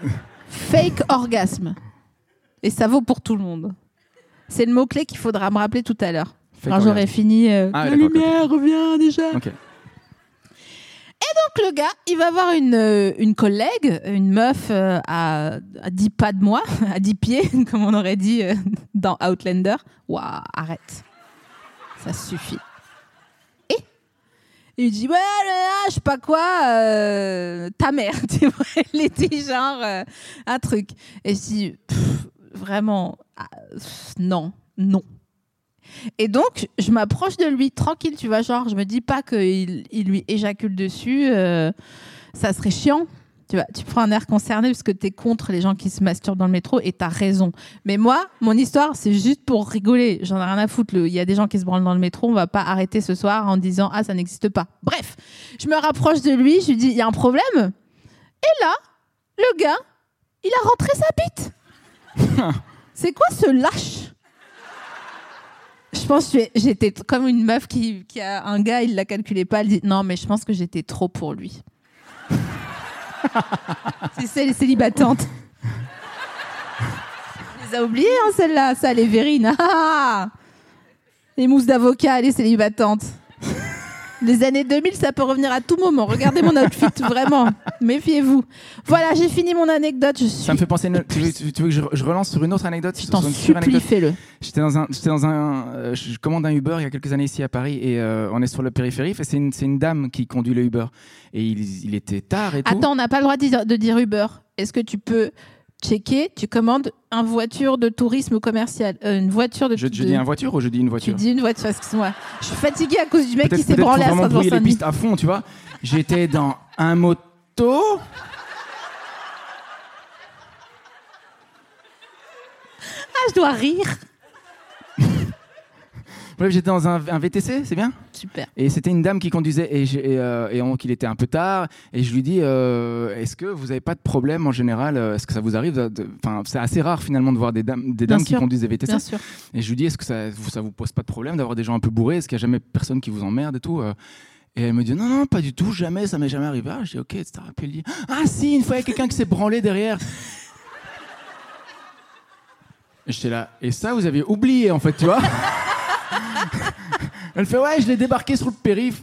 S4: Fake orgasme. Et ça vaut pour tout le monde. C'est le mot-clé qu'il faudra me rappeler tout à l'heure.
S5: Fake
S4: Quand j'aurai
S5: orgasme.
S4: fini. euh,
S5: Ah,
S4: la
S5: d'accord, ok.
S4: lumière revient déjà.
S5: Ok.
S4: Donc le gars, il va voir une, euh, une collègue, une meuf euh, à, à 10 pas de moi, à 10 pieds, comme on aurait dit euh, dans Outlander. Waouh, arrête. Ça suffit. Et il dit, ouais, là, je sais pas quoi, euh, ta mère, tu vois. Elle était genre euh, un truc. Et je dis, vraiment, ah, non, non. Et donc, je m'approche de lui tranquille, tu vois, genre, je me dis pas qu'il il lui éjacule dessus, euh, ça serait chiant. Tu vois, tu prends un air concerné parce que tu es contre les gens qui se masturbent dans le métro et tu as raison. Mais moi, mon histoire, c'est juste pour rigoler. J'en ai rien à foutre. Il y a des gens qui se branlent dans le métro, on va pas arrêter ce soir en disant Ah, ça n'existe pas. Bref, je me rapproche de lui, je lui dis Il y a un problème Et là, le gars, il a rentré sa bite. c'est quoi ce lâche? Je pense que j'étais comme une meuf qui, qui a un gars, il l'a calculé pas, elle dit non, mais je pense que j'étais trop pour lui. C'est ça, les célibatantes. On les a oubliées, hein, celle-là, ça, les vérines. Ah Les mousses d'avocat, les célibatantes. Les années 2000, ça peut revenir à tout moment. Regardez mon outfit, vraiment. Méfiez-vous. Voilà, j'ai fini mon anecdote. Je suis...
S5: Ça me fait penser. à une- Tu veux, tu- veux que je, je relance sur une autre anecdote
S4: Je t'en
S5: sur une
S4: supplie, fais-le.
S5: J'étais dans un, j'étais dans un, euh, je commande un Uber il y a quelques années ici à Paris et euh, on est sur le périphérique et c'est une, dame qui conduit le Uber et il, il était tard et tout.
S4: Attends, on n'a pas le droit de dire, de dire Uber. Est-ce que tu peux checker Tu commandes une voiture de tourisme commercial. euh, une voiture de.
S5: je, je
S4: de-
S5: dis une voiture ou je dis une
S4: Tu
S5: voiture
S4: dis une voiture, excuse-moi. Je suis fatiguée à cause du mec qui s'est branlé à
S5: brouiller les pistes à fond, tu vois. J'étais dans un moto.
S4: Ah, je dois rire.
S5: Bref, j'étais dans un, un VTC, c'est bien?
S4: Super.
S5: Et c'était une dame qui conduisait et, j'ai- et, euh, et donc il était un peu tard et je lui dis euh, est-ce que vous n'avez pas de problème en général euh, Est-ce que ça vous arrive de- de- Enfin, c'est assez rare finalement de voir des dames, des
S4: Bien
S5: dames qui
S4: sûr.
S5: conduisent des VTC.
S4: Bien sûr.
S5: Et je lui dis est-ce que ça, vous- ça vous pose pas de problème d'avoir des gens un peu bourrés? Est-ce qu'il n'y a jamais personne qui vous emmerde et tout euh? Et elle me dit non non pas du tout jamais ça m'est jamais arrivé. Ah, je dis ok etc. Puis elle dit ah si une fois il y a quelqu'un qui s'est branlé derrière. Et J'étais là et ça vous aviez oublié en fait tu vois? Elle fait ouais je l'ai débarqué sur le périph.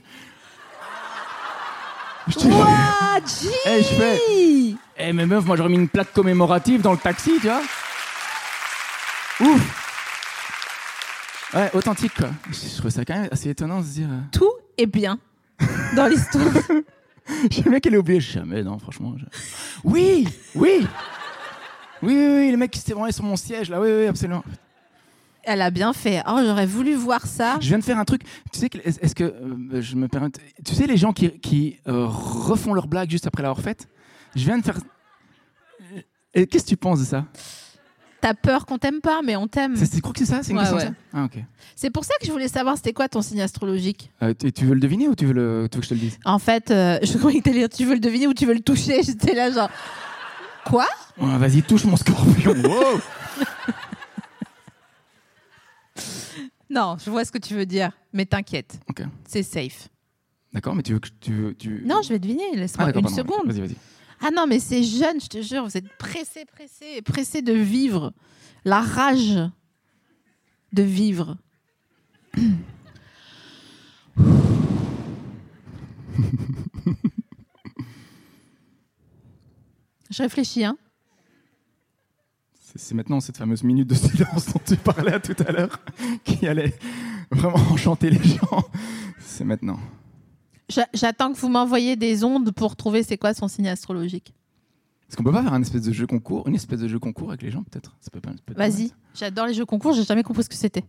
S5: Je te-
S4: G?
S5: Eh, je fais. Eh, mais meuf, moi j'aurais mis une plaque commémorative dans le taxi, tu vois. Ouf. Ouais, authentique, quoi. Je trouve ça quand même assez étonnant de se dire. euh,
S4: Tout est bien dans l'histoire.
S5: Le mec, il est oublié. Jamais, non, franchement. je- Oui, oui. Oui, oui, oui, le mec qui s'était branlé sur mon siège, là, oui, oui, absolument.
S4: Elle a bien fait. Oh, j'aurais voulu voir ça.
S5: Je viens de faire un truc. Tu sais, est-ce que. euh, je me permets. Tu sais, les gens qui, qui euh, refont leurs blagues juste après l'avoir faite Je viens de faire. Et qu'est-ce que tu penses de ça?
S4: T'as peur qu'on t'aime pas, mais on t'aime.
S5: C'est- Tu crois que c'est ça? C'est une
S4: Ouais,
S5: question
S4: ouais.
S5: de ça? Ah, ok.
S4: C'est pour ça que je voulais savoir c'était quoi ton signe astrologique.
S5: Euh, tu, tu veux le deviner ou tu veux, le, tu veux que je te le dise?
S4: En fait, euh, je croyais que t'allais dire tu veux le deviner ou tu veux le toucher? J'étais là genre quoi?
S5: Ouais, Vas-y, touche mon scorpion. Wow.
S4: Non, je vois ce que tu veux dire, mais t'inquiète,
S5: Ok.
S4: c'est safe.
S5: D'accord, mais tu veux que tu veux. Tu...
S4: Non, je vais deviner.
S5: Ah,
S4: Laisse-moi
S5: d'accord,
S4: une
S5: pardon.
S4: seconde.
S5: Vas-y, vas-y.
S4: Ah non, mais c'est jeune, je te jure, vous êtes pressé, pressé, pressé de vivre. La rage de vivre. je réfléchis, hein.
S5: C'est maintenant cette fameuse minute de silence dont tu parlais tout à l'heure qui allait vraiment enchanter les gens. C'est maintenant.
S4: J'a- J'attends que vous m'envoyiez des ondes pour trouver c'est quoi son signe astrologique.
S5: Est-ce qu'on peut pas faire un espèce de jeu concours Une espèce de jeu concours avec les gens, peut-être? Ça peut peut
S4: Vas-y, j'adore les jeux concours, j'ai jamais compris ce que c'était.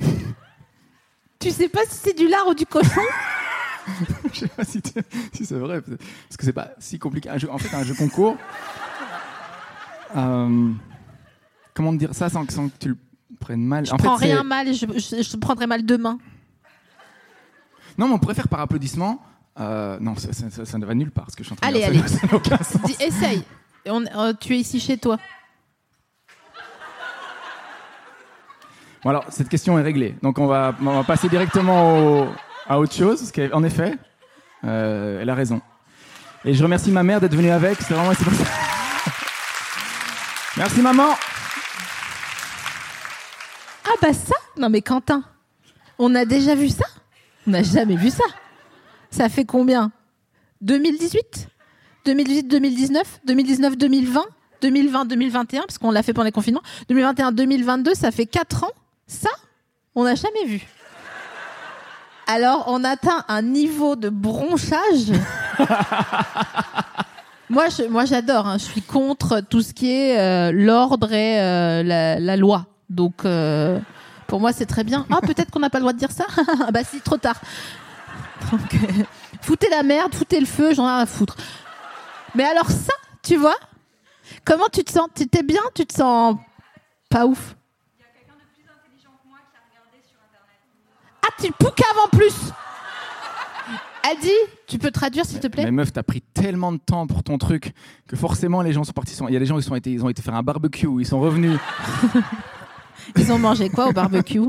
S4: tu sais pas si c'est du lard ou du cochon?
S5: Je sais pas si, c'est vrai. Parce que c'est pas si compliqué. Un jeu, en fait, un jeu concours. euh, comment te dire ça sans, que- sans que tu le prennes mal?
S4: Je
S5: En
S4: prends rien mal et je, je, je prendrai mal demain.
S5: Non, mais on pourrait faire par applaudissement. Euh, non, ça, ça, ça- ça ne va nulle part. Ce que je suis en train
S4: Allez,
S5: de dire,
S4: allez.
S5: ça- ça n'a aucun sens.
S4: Dis, essaye. On- euh, tu es ici chez toi.
S5: Bon, alors, cette question est réglée. Donc, on va, on va passer directement au- à autre chose. Parce qu'en effet, euh, elle a raison. Et je remercie ma mère d'être venue avec. C'est vraiment. Merci, maman.
S4: Ah bah ça Non mais Quentin, on a déjà vu ça? On n'a jamais vu ça. Ça fait combien? 2018 2018 2019 2019 2020 2020 2021 parce qu'on l'a fait pendant les confinements 2021 2022 ça fait 4 ans ça on n'a jamais vu alors on atteint un niveau de bronchage. Moi je, moi j'adore hein. je suis contre tout ce qui est euh, l'ordre et euh, la, la loi. Donc euh, pour moi c'est très bien. Ah peut-être qu'on n'a pas le droit de dire ça? Ah bah si trop tard. Donc, euh, foutez la merde, foutez le feu, j'en ai rien à foutre. Mais alors ça, tu vois Comment tu te sens? Tu t'es bien? Tu te sens pas ouf? Ah, tu poucaves en plus Elle dit Tu peux traduire s'il te plaît
S5: Mais meuf, t'as pris tellement de temps pour ton truc que forcément les gens sont partis. Il y a des gens qui sont été, ils ont été faire un barbecue, ils sont revenus.
S4: Ils ont mangé quoi au barbecue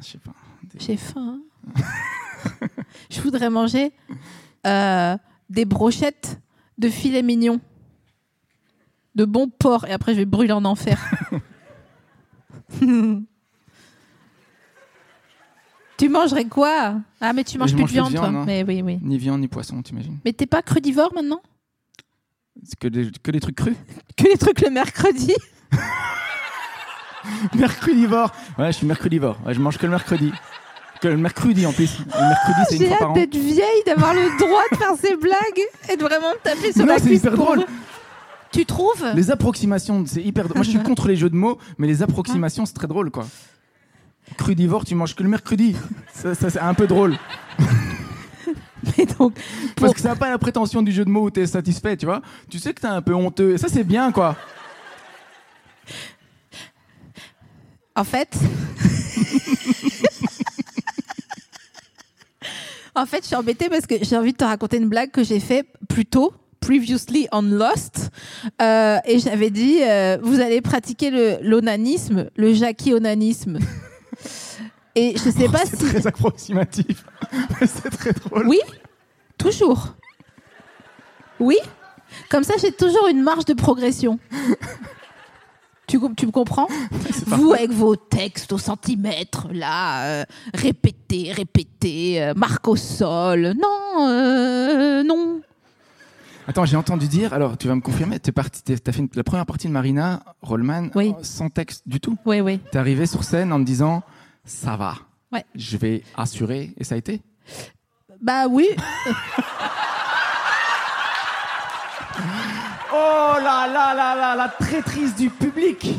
S5: Je sais pas. Des-
S4: J'ai faim. hein. Je voudrais manger euh, des brochettes de filet mignon. de bon porc et après je vais brûler en enfer. tu mangerais quoi? Ah, mais tu manges
S5: je
S4: plus
S5: mange
S4: de viande, toi.
S5: hein.
S4: Mais oui, oui.
S5: Ni viande, ni poisson, t'imagines
S4: Mais t'es pas crudivore maintenant?
S5: C'est que des, que des trucs crus.
S4: Que les trucs le mercredi?
S5: Mercredivore Ouais, je suis mercredivore. Ouais, je mange que le mercredi. Que le mercredi en plus. Le mercredi, c'est une
S4: J'ai
S5: fois par
S4: hâte
S5: an.
S4: d'être vieille, d'avoir le droit de faire ces blagues et de vraiment me taper sur
S5: Non,
S4: la
S5: c'est
S4: cuisse
S5: hyper
S4: pour
S5: drôle.
S4: Tu trouves?
S5: Les approximations, c'est hyper. Moi, je suis contre les jeux de mots, mais les approximations, c'est très drôle, quoi. Crudivore, tu manges que le mercredi. Ça, ça, c'est un peu drôle.
S4: Mais donc,
S5: Parce que ça n'a pas la prétention du jeu de mots où t'es satisfait, tu vois. Tu sais que t'es un peu honteux. Et ça, c'est bien, quoi.
S4: En fait. en fait, je suis embêtée parce que j'ai envie de te raconter une blague que j'ai fait plus tôt, previously on Lost. Euh, et j'avais dit euh, vous allez pratiquer le- l'onanisme, le Jackie-onanisme. Et je sais pas
S5: C'est
S4: si.
S5: très approximatif. Mais c'est très drôle.
S4: Oui, toujours. Oui, comme ça j'ai toujours une marge de progression. Tu me comprends? Vous avec vos textes au centimètre, là, euh, répétez, répétez, euh, marque au sol. Non, euh, non.
S5: Attends, j'ai entendu dire, alors tu vas me confirmer, t'es parti, t'es- t'as fait une- la première partie de Marina Rollman
S4: Oui.
S5: sans texte du tout?
S4: Oui, oui.
S5: T'es arrivé sur scène en te disant, ça va,
S4: Ouais.
S5: je vais assurer, et ça a été?
S4: Bah oui.
S5: Oh là là là là, la traîtrise du public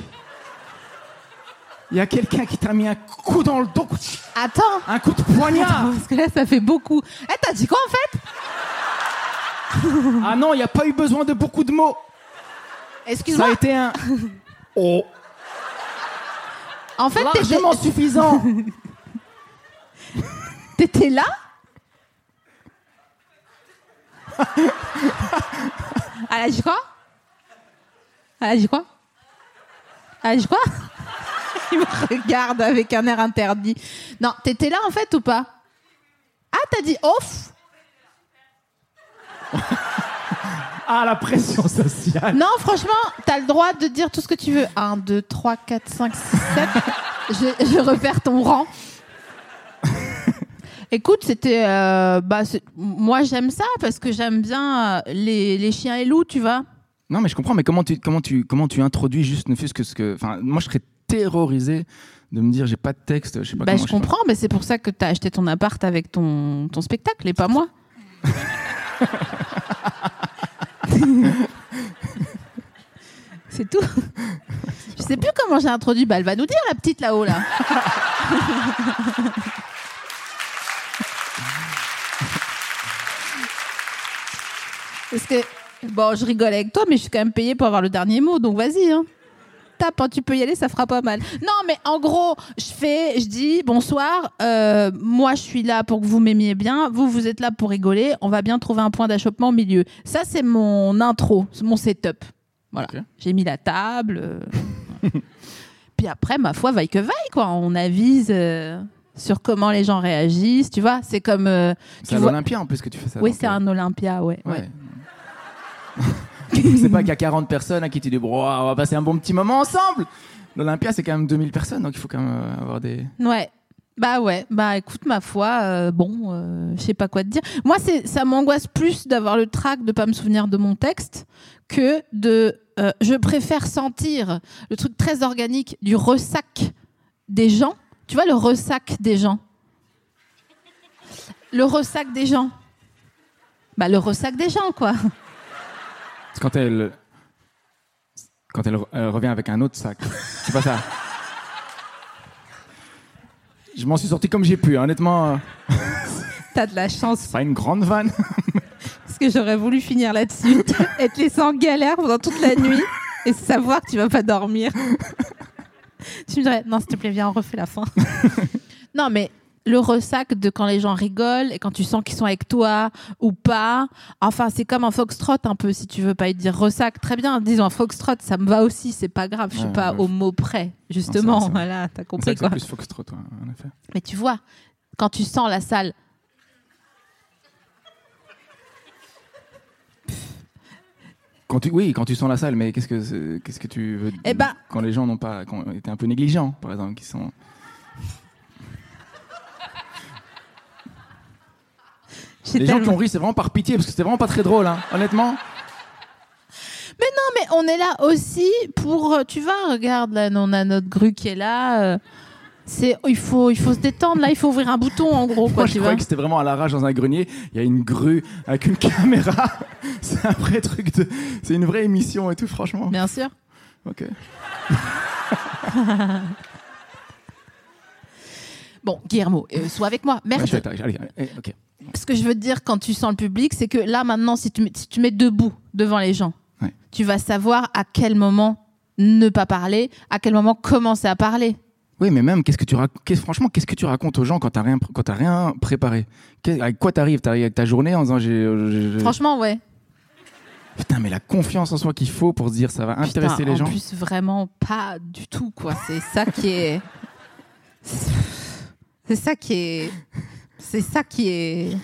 S5: Il y a quelqu'un qui t'a mis un coup dans le dos,
S4: Attends.
S5: un coup de poignard
S4: Parce que là, ça fait beaucoup. Eh, t'as dit quoi en fait?
S5: Ah non, il n'y a pas eu besoin de beaucoup de mots. Ça
S4: Excuse-moi.
S5: a été un... Oh
S4: En fait,
S5: Largement suffisant.
S4: T'étais là Elle a dit quoi Elle a dit quoi Elle a dit quoi Il me regarde avec un air interdit. Non, t'étais là en fait ou pas? Ah, t'as dit off?
S5: Ah, la pression sociale
S4: Non, franchement, t'as le droit de dire tout ce que tu veux. 1, 2, 3, 4, 5, 6, 7. je, je repère ton rang. Écoute, c'était. euh, bah, c'est- moi, j'aime ça parce que j'aime bien euh, les, les chiens et loups, tu vois.
S5: Non, mais je comprends, mais comment tu, comment tu, comment tu introduis juste ne fût-ce que ce que... Enfin, moi, je serais terrorisé de me dire, j'ai pas de texte, je sais pas
S4: Bah,
S5: comment
S4: je comprends, mais c'est pour ça que t'as acheté ton appart avec ton, ton spectacle et pas moi. c'est tout. Je sais plus comment j'ai introduit. Bah, elle va nous dire, la petite là-haut, là. Parce que, bon, je rigole avec toi, mais je suis quand même payée pour avoir le dernier mot, donc vas-y. Hein. Tape, hein, tu peux y aller, ça fera pas mal. Non, mais en gros, je fais, je dis bonsoir. euh, moi, je suis là pour que vous m'aimiez bien. Vous, vous êtes là pour rigoler. On va bien trouver un point d'achoppement au milieu. Ça, c'est mon intro, mon setup. Voilà. J'ai mis la table. euh. Puis après, ma foi, vaille que vaille, quoi. On avise euh, sur comment les gens réagissent. Tu vois, c'est comme. euh,
S5: C'est
S4: vois-
S5: l'Olympia en plus que tu fais ça.
S4: Oui, c'est un Olympia, ouais. ouais.
S5: Ouais. c'est pas qu'il y a 40 personnes à qui tu dis, bon, on va passer un bon petit moment ensemble. L'Olympia, c'est quand même 2000 personnes, donc il faut quand même euh, avoir des.
S4: Ouais. Bah ouais, bah écoute ma foi, euh, bon, euh, je sais pas quoi te dire. Moi, c'est ça m'angoisse plus d'avoir le trac de pas me souvenir de mon texte que de. euh, je préfère sentir le truc très organique du ressac des gens. Tu vois le ressac des gens? Le ressac des gens. Bah le ressac des gens quoi.
S5: C'est quand elle. Quand elle, elle revient avec un autre sac. C'est pas ça. Je m'en suis sorti comme j'ai pu, hein, honnêtement. euh,
S4: T'as de la chance
S5: C'est pas une grande vanne.
S4: parce que j'aurais voulu finir là-dessus, être laissé en galère pendant toute la nuit et savoir que tu vas pas dormir. tu me dirais, non, s'il te plaît, viens, on refait la fin. non, mais le ressac de quand les gens rigolent et quand tu sens qu'ils sont avec toi ou pas. Enfin, c'est comme un foxtrot un peu, si tu veux pas dire ressac. Très bien, disons un foxtrot, ça me va aussi, c'est pas grave, je suis
S5: Ouais,
S4: pas
S5: ouais.
S4: au mot près, justement.
S5: vrai,
S4: voilà, t'as compris quoi.
S5: plus Foxtrot, ouais, en effet.
S4: Mais tu vois, quand tu sens la salle.
S5: Quand tu, oui, quand tu sens la salle, mais qu'est-ce que, qu'est-ce que tu veux
S4: Eh ben-
S5: Quand les gens n'ont pas, quand été un peu négligents, par exemple, qui sont. Les gens qui ont ri, c'est vraiment par pitié, parce que c'était vraiment pas très drôle, hein, honnêtement.
S4: Mais on est là aussi pour, euh, tu vois, regarde, là, on a notre grue qui est là. euh, c'est, il faut, il faut se détendre. Là, il faut ouvrir un bouton, en gros, quoi,
S5: Moi, je
S4: tu vois.
S5: croyais que c'était vraiment à l'arrache dans un grenier. Il y a une grue avec une caméra. c'est un vrai truc de. C'est une vraie émission et tout, franchement.
S4: Bien sûr.
S5: Ok.
S4: Bon, Guillermo, euh, sois avec moi.
S5: Ouais,
S4: Merde.
S5: avec toi. Allez, allez, ok.
S4: Ce que je veux te dire quand tu sens le public, c'est que là maintenant, si tu, si tu mets debout devant les gens,
S5: Ouais.
S4: tu vas savoir à quel moment ne pas parler, à quel moment commencer à parler.
S5: Oui, mais même, qu'est-ce que tu franchement, qu'est-ce que tu racontes aux gens quand t'as rien, quand t'as rien préparé? Avec quoi t'arrives? T'arrives avec ta journée en disant j'ai. euh, j'ai-
S4: Franchement, ouais.
S5: Putain, mais la confiance en soi qu'il faut pour se dire ça va intéresser
S4: Putain,
S5: les
S4: en
S5: gens.
S4: plus, vraiment pas du tout, quoi. C'est ça qui est. C'est ça qui est. C'est ça qui est.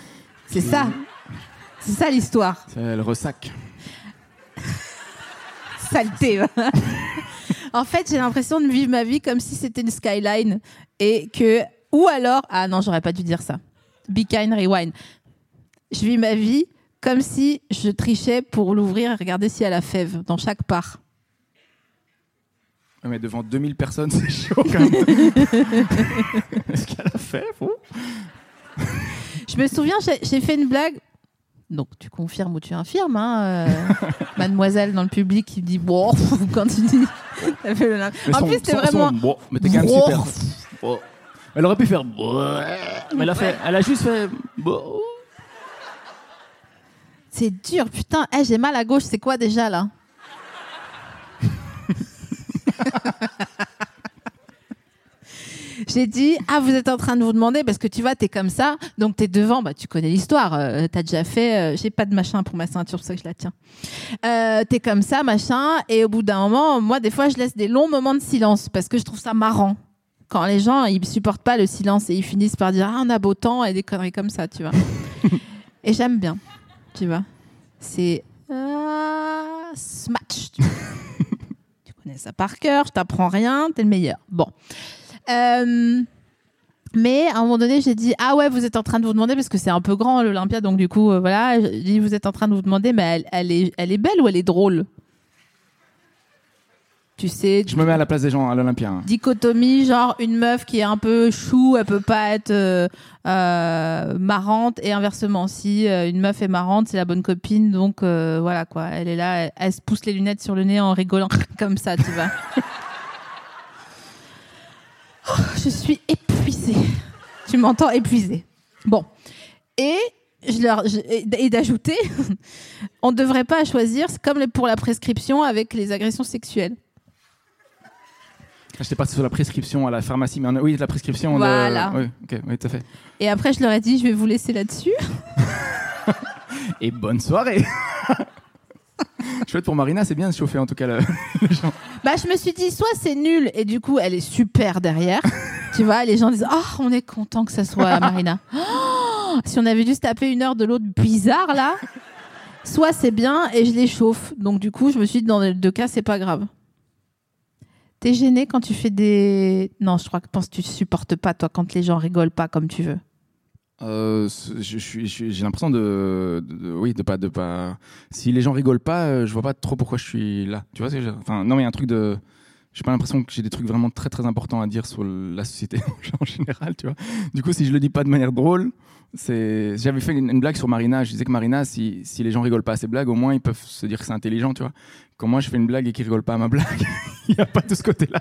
S4: C'est ça. C'est ça l'histoire.
S5: C'est le ressac.
S4: Saleté. en fait, j'ai l'impression de vivre ma vie comme si c'était une skyline et que. Ou alors. Ah non, j'aurais pas dû dire ça. Be kind, rewind. Je vis ma vie comme si je trichais pour l'ouvrir et regarder s'il y a la fève dans chaque part.
S5: Ouais, mais devant 2000 personnes, c'est chaud quand même. Est-ce qu'elle a fait oh
S4: Je me souviens, j'ai- fait une blague. Donc, tu confirmes ou tu infirmes, hein, euh, mademoiselle dans le public qui dit bon quand tu dis. fait le- En
S5: son-
S4: plus, c'était vraiment.
S5: son- bon, mais t'es quand même
S4: Bon.
S5: super. Bon. Elle aurait pu faire. bon, Mais elle a, fait, elle a juste fait. bon.
S4: C'est dur, putain. Eh, j'ai mal à gauche, c'est quoi déjà là? J'ai dit, ah, vous êtes en train de vous demander, parce que tu vois, t'es comme ça, donc t'es devant, bah, tu connais l'histoire, euh, t'as déjà fait, euh, j'ai pas de machin pour ma ceinture, c'est pour ça que je la tiens. Euh, t'es comme ça, machin, et au bout d'un moment, moi, des fois, je laisse des longs moments de silence, parce que je trouve ça marrant. Quand les gens, ils supportent pas le silence et ils finissent par dire, ah, on a beau temps, et des conneries comme ça, tu vois. et j'aime bien, tu vois. C'est euh, Smash. Tu, connais ça par cœur, je t'apprends rien, t'es le meilleur. Bon. Euh, mais à un moment donné, j'ai dit Ah ouais, vous êtes en train de vous demander, parce que c'est un peu grand l'Olympia, donc du coup, euh, voilà, j'ai dit Vous êtes en train de vous demander, mais elle, est belle ou elle est drôle? Tu sais,
S5: Je me mets à la place des gens à l'Olympia. hein.
S4: dichotomie, genre une meuf qui est un peu chou, elle peut pas être euh, euh, marrante, et inversement, si euh, une meuf est marrante, c'est la bonne copine, donc euh, voilà quoi, elle est là, elle, elle se pousse les lunettes sur le nez en rigolant comme ça, tu vois. Oh, je suis épuisée. Tu m'entends épuisée. Bon. Et je leur je- et et d'ajouter, on ne devrait pas choisir, c'est comme les- pour la prescription avec les agressions sexuelles.
S5: Pas si c'est sur la prescription à la pharmacie, mais on a- oui, la prescription. de-
S4: Voilà.
S5: Oui, ok, oui, tout à fait.
S4: Et après, je leur ai dit, je vais vous laisser là-dessus.
S5: Et bonne soirée Chouette pour Marina, c'est bien de chauffer en tout cas. le- les gens.
S4: Bah, je me suis dit, soit c'est nul, et du coup, elle est super derrière. tu vois, les gens disent, oh, on est content que ça soit Marina. Oh, si on avait dû se taper une heure de l'autre bizarre, là. Soit c'est bien, et je les chauffe. Donc, du coup, je me suis dit, dans les deux cas, c'est pas grave. T'es gêné quand tu fais des. Non, je crois que pense que tu supportes pas, toi, quand les gens rigolent pas comme tu veux.
S5: Euh, j'ai l'impression de, oui, de pas, de pas. Si les gens rigolent pas, euh, je vois pas trop pourquoi je suis là. Tu vois ce que je Enfin, non, mais un truc de. J'ai pas l'impression que j'ai des trucs vraiment très très importants à dire sur la société en général, tu vois. Du coup, si je le dis pas de manière drôle, c'est. J'avais fait une, blague sur Marina. Je disais que Marina, si, si les gens rigolent pas à ses blagues, au moins ils peuvent se dire que c'est intelligent, tu vois. Quand moi je fais une blague et qu'ils rigolent pas à ma blague, il y a pas de ce côté-là,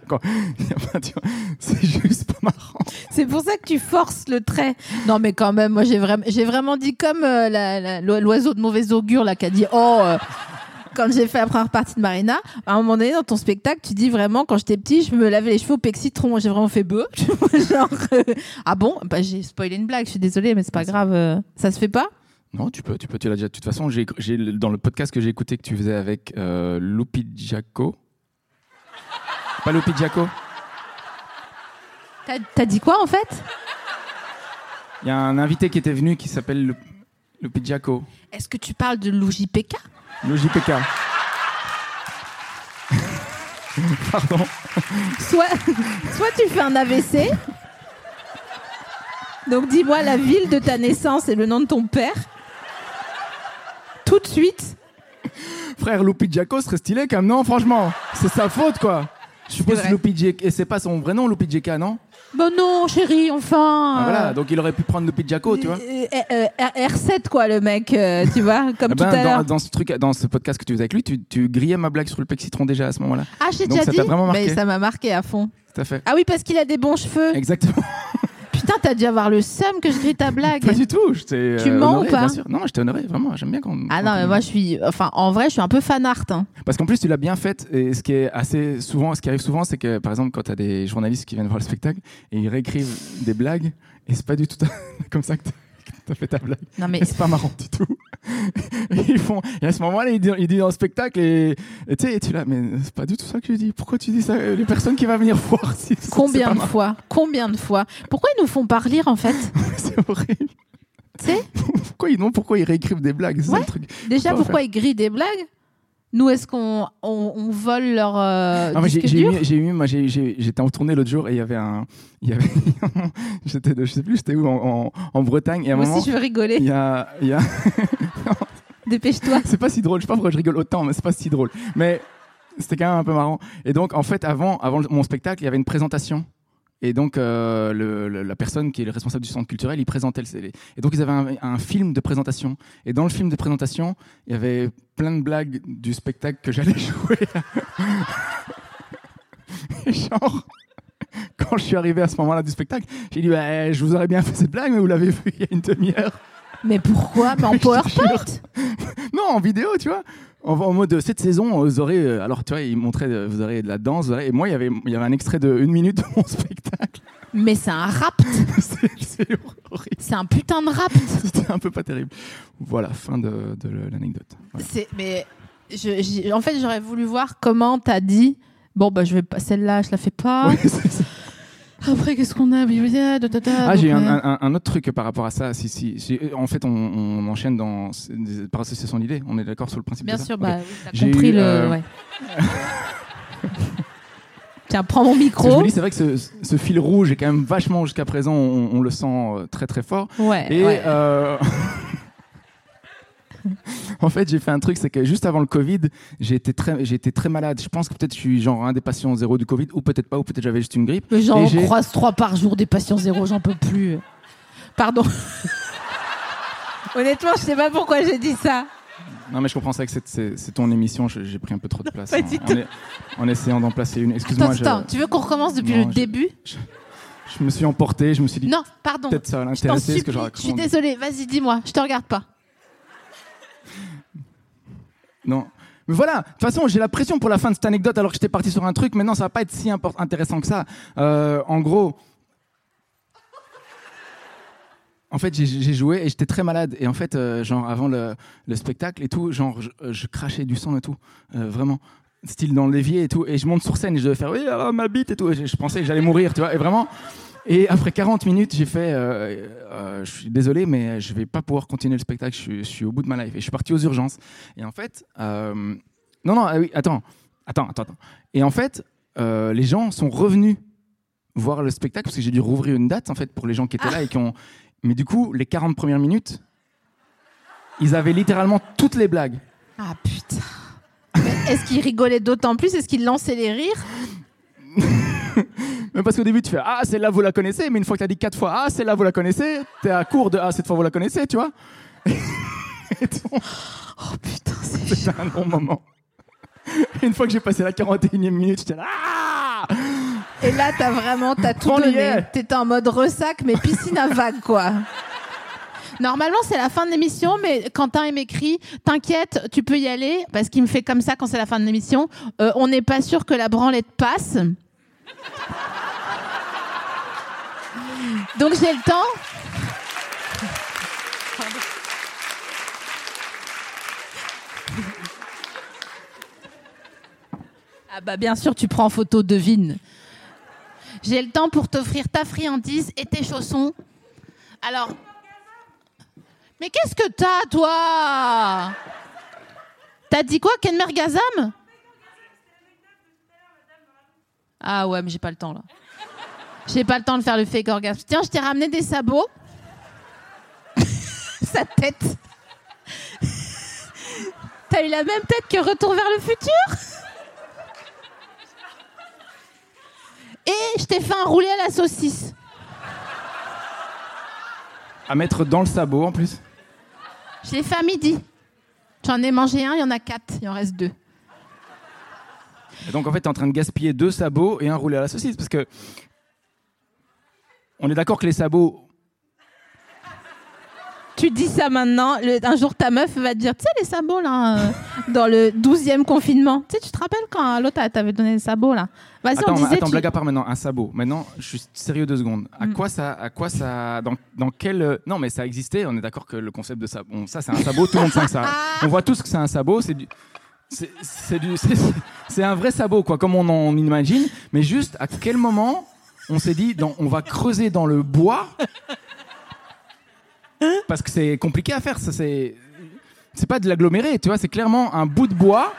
S5: c'est juste pas marrant.
S4: C'est pour ça que tu forces le trait. Non, mais quand même, moi, j'ai vraiment, j'ai vraiment dit comme euh, l'oiseau de mauvais augure là qui a dit oh. euh, quand j'ai fait la première partie de Marina, à un moment donné dans ton spectacle, tu dis vraiment quand j'étais petit, je me lavais les cheveux au pec citron. J'ai vraiment fait bœuf. Genre, euh, ah bon? Bah j'ai spoilé une blague. Je suis désolée, mais c'est pas grave. euh, ça se fait pas?
S5: Non, tu peux, tu peux, tu l'as déjà. De toute façon, j'ai, j'ai- dans le podcast que j'ai écouté que tu faisais avec euh, Lupi Giaco. Pas Lupi Giaco.
S4: T'as t'as dit quoi en fait?
S5: Il y a un invité qui était venu qui s'appelle Lu- Lupi Giaco.
S4: Est-ce que tu parles de l'UJPK
S5: le JPK. Pardon.
S4: Soit, soit tu fais un AVC. Donc dis-moi la ville de ta naissance et le nom de ton père. Tout de suite.
S5: Frère Lupi Giaco serait stylé quand même, non Franchement, c'est sa faute quoi. Je suppose que Lupi et c'est pas son vrai nom Lupi Giaca, non?
S4: Bon non, chérie, enfin.
S5: Ah, Voilà, donc il aurait pu prendre Lupi Giaco, tu vois.
S4: Euh, euh, euh, R7 quoi, le mec, euh, tu vois, comme
S5: Eh
S4: tout
S5: ben,
S4: à
S5: dans,
S4: l'heure.
S5: dans ce truc, dans ce podcast que tu faisais avec lui, tu, tu grillais ma blague sur le Plexitron déjà à ce moment-là.
S4: Ah, j'ai déjà
S5: ça
S4: dit.
S5: t'a vraiment marqué.
S4: Mais ça m'a marqué à fond.
S5: Tout à fait.
S4: Ah oui, parce qu'il a des bons cheveux.
S5: Exactement.
S4: Putain, t'as dû avoir le seum que je grille ta blague.
S5: Pas du tout.
S4: Tu
S5: euh,
S4: mens
S5: honoré,
S4: ou pas
S5: bien sûr. Non, j'étais honoré, vraiment. J'aime bien quand.
S4: Ah
S5: quand
S4: non,
S5: on-
S4: mais moi je suis. Enfin, en vrai, je suis un peu fan art. hein.
S5: Parce qu'en plus, tu l'as bien fait. Et ce qui est assez souvent, ce qui arrive souvent, c'est que, par exemple, quand tu as des journalistes qui viennent voir le spectacle et ils réécrivent des blagues, et c'est pas du tout comme ça que tu as fait ta blague.
S4: Non, mais
S5: c'est pas marrant du tout. Et ils font, et à ce moment-là, il dit, il dit dans le spectacle, et tu sais, tu là, mais c'est pas du tout ça que je dis. Pourquoi tu dis ça Les personnes qui vont venir voir, si,
S4: combien de fois Combien de fois Pourquoi ils nous font pas relire en fait?
S5: C'est horrible.
S4: Tu sais?
S5: Pourquoi ils, non, pourquoi ils réécrivent des blagues ça
S4: Ouais.
S5: le truc.
S4: Déjà, pourquoi ils grillent des blagues? Nous, est-ce qu'on on, on vole leur euh,
S5: Ah, j'ai,
S4: disque
S5: j'ai
S4: dur
S5: eu, j'ai eu, moi, j'étais en tournée l'autre jour et il y avait un, il y avait, j'étais, de- je sais plus, j'étais où, en, en, en Bretagne et à un
S4: Moi
S5: moment,
S4: aussi, je veux rigoler.
S5: il y a, y a,
S4: Dépêche-toi.
S5: c'est pas si drôle, je sais pas pourquoi je rigole autant, mais c'est pas si drôle, mais c'était quand même un peu marrant. Et donc, en fait, avant, avant mon spectacle, il y avait une présentation. Et donc, euh, le- le- la personne qui est le responsable du centre culturel, il présentait le CV. Et donc, ils avaient un, un film de présentation. Et dans le film de présentation, il y avait plein de blagues du spectacle que j'allais jouer. Et genre, quand je suis arrivé à ce moment-là du spectacle, j'ai dit bah, Je vous aurais bien fait cette blague, mais vous l'avez vu il y a une demi-heure.
S4: Mais pourquoi? Mais en PowerPoint?
S5: Non, en vidéo, tu vois. En, mode cette saison, vous aurez. euh, Alors, tu vois, il montrait, euh, vous aurez de la danse. aurez- et moi, il y avait, il y avait un extrait de une minute de mon spectacle.
S4: Mais c'est un rap.
S5: C'est c'est horrible.
S4: C'est un putain de rap.
S5: C'était un peu pas terrible. Voilà, fin de, de l'anecdote.
S4: Mais je, en fait j'aurais voulu voir comment t'as dit bon bah je vais pas celle-là je la fais pas
S5: Ouais.
S4: Après qu'est-ce qu'on a
S5: Ah, j'ai un, un- un autre truc par rapport à ça. Si, si, j'ai- en fait, on, on enchaîne dans, par association d'idées. On est d'accord sur le principe
S4: bien
S5: de ça
S4: sûr
S5: Ok.
S4: bah oui, t'as
S5: J'ai
S4: compris
S5: eu,
S4: le
S5: euh,
S4: ouais. tiens prends mon
S5: Ce que je
S4: micro
S5: me dis, c'est vrai que ce, ce fil rouge est quand même vachement jusqu'à présent, on, on le sent euh, très très fort.
S4: ouais,
S5: Et
S4: ouais.
S5: euh, en fait, j'ai fait un truc, c'est que juste avant le Covid, j'ai été très, j'ai été très malade. Je pense que peut-être je suis genre un des patients zéro du Covid, ou peut-être pas, ou peut-être j'avais juste une grippe.
S4: mais j'en croise trois par jour des patients zéro j'en peux plus pardon honnêtement je sais pas pourquoi j'ai dit ça
S5: Non, mais je comprends ça que c'est- c'est c'est ton émission. je- J'ai pris un peu trop de place
S4: Pas
S5: en,
S4: du
S5: en est- en essayant d'en placer une.
S4: attends
S5: Excuse-moi, je,
S4: attends tu veux qu'on recommence depuis
S5: Non,
S4: le
S5: je-
S4: début
S5: je me suis emporté. Je me suis dit
S4: non pardon
S5: peut-être ça
S4: je
S5: l'intéresser ce que je
S4: je suis
S5: raconte.
S4: désolée vas-y dis-moi je te regarde pas
S5: Non. Mais voilà, de toute façon, j'ai la pression pour la fin de cette anecdote alors que j'étais parti sur un truc. Maintenant, ça va pas être si intéressant que ça. Euh, en gros, en fait, j'ai- joué et j'étais très malade. Et en fait, euh, genre avant le, le spectacle et tout, genre je, euh, crachais du sang et tout, vraiment. Style dans l'évier et tout. Et je monte sur scène et je devais faire oui, alors, ma bite et tout. Et je, je pensais que j'allais mourir, tu vois. Et vraiment. Et après 40 minutes, j'ai fait euh, euh, Je suis désolé, mais je vais pas pouvoir continuer le spectacle. Je suis, je suis au bout de ma life. Et je suis parti aux urgences. Et en fait, euh, non, non, ah oui, attends, attends, attends, attends. Et en fait, les gens sont revenus voir le spectacle parce que j'ai dû rouvrir une date en fait pour les gens qui étaient là et qui ont. Mais du coup, les 40 premières minutes, ils avaient littéralement toutes les blagues.
S4: Ah putain. Est-ce qu'il rigolait d'autant plus? Est-ce qu'il lançait les rires?
S5: Mais parce qu'au début, tu fais Ah, celle-là, vous la connaissez. Mais une fois que tu as dit quatre fois Ah, celle-là, vous la connaissez, tu es à court de Ah, cette fois, vous la connaissez, tu vois. Et donc,
S4: Oh putain, c'est
S5: un bon moment. Une fois que j'ai passé la 41e minute, j'étais là Ah
S4: Et là, t'as vraiment, t'as tout
S5: On
S4: donné. T'étais en mode ressac, mais piscine à vagues, quoi. Normalement, c'est la fin de l'émission, mais Quentin il m'écrit T'inquiète, tu peux y aller, parce qu'il me fait comme ça quand c'est la fin de l'émission. Euh, on n'est pas sûr que la branlette passe. Donc j'ai le temps. Ah bah bien sûr, tu prends en photo, devine. J'ai le temps pour t'offrir ta friandise et tes chaussons. Alors. Mais qu'est-ce que t'as, toi? T'as dit quoi, Ken Mergazam Ah ouais, mais j'ai pas le temps là. J'ai pas le temps de faire le fake orgasme. Tiens, je t'ai ramené des sabots. Sa tête. T'as eu la même tête que Retour vers le futur? Et je t'ai fait un roulé à la saucisse.
S5: À mettre dans le sabot en plus.
S4: Je l'ai fait à midi. J'en ai mangé un, il y en a quatre, il en reste deux.
S5: Et donc en fait, tu es en train de gaspiller deux sabots et un roulé à la saucisse. Parce que. On est d'accord que les sabots.
S4: Tu dis ça maintenant, le- un jour ta meuf va te dire, tu sais les sabots là, euh, dans le 12e confinement. Tu sais, tu te rappelles quand l'autre t'avait donné les sabots là? Vas-y, on
S5: Attends,
S4: disait...
S5: attends
S4: tu-
S5: blague à part maintenant, un sabot. Maintenant, je suis sérieux deux secondes. À
S4: Mm.
S5: quoi ça, à quoi ça, dans, dans quel, euh, non mais ça existait. On est d'accord que le concept de sabot, bon, ça c'est un sabot. Tout le monde sait que ça. On voit tous que c'est un sabot. C'est du, c'est, un vrai sabot quoi, comme on en imagine. Mais juste, à quel moment on s'est dit, on va creuser dans le bois parce que c'est compliqué à faire. Ça c'est, c'est pas de l'aggloméré, tu vois. C'est clairement un bout de bois.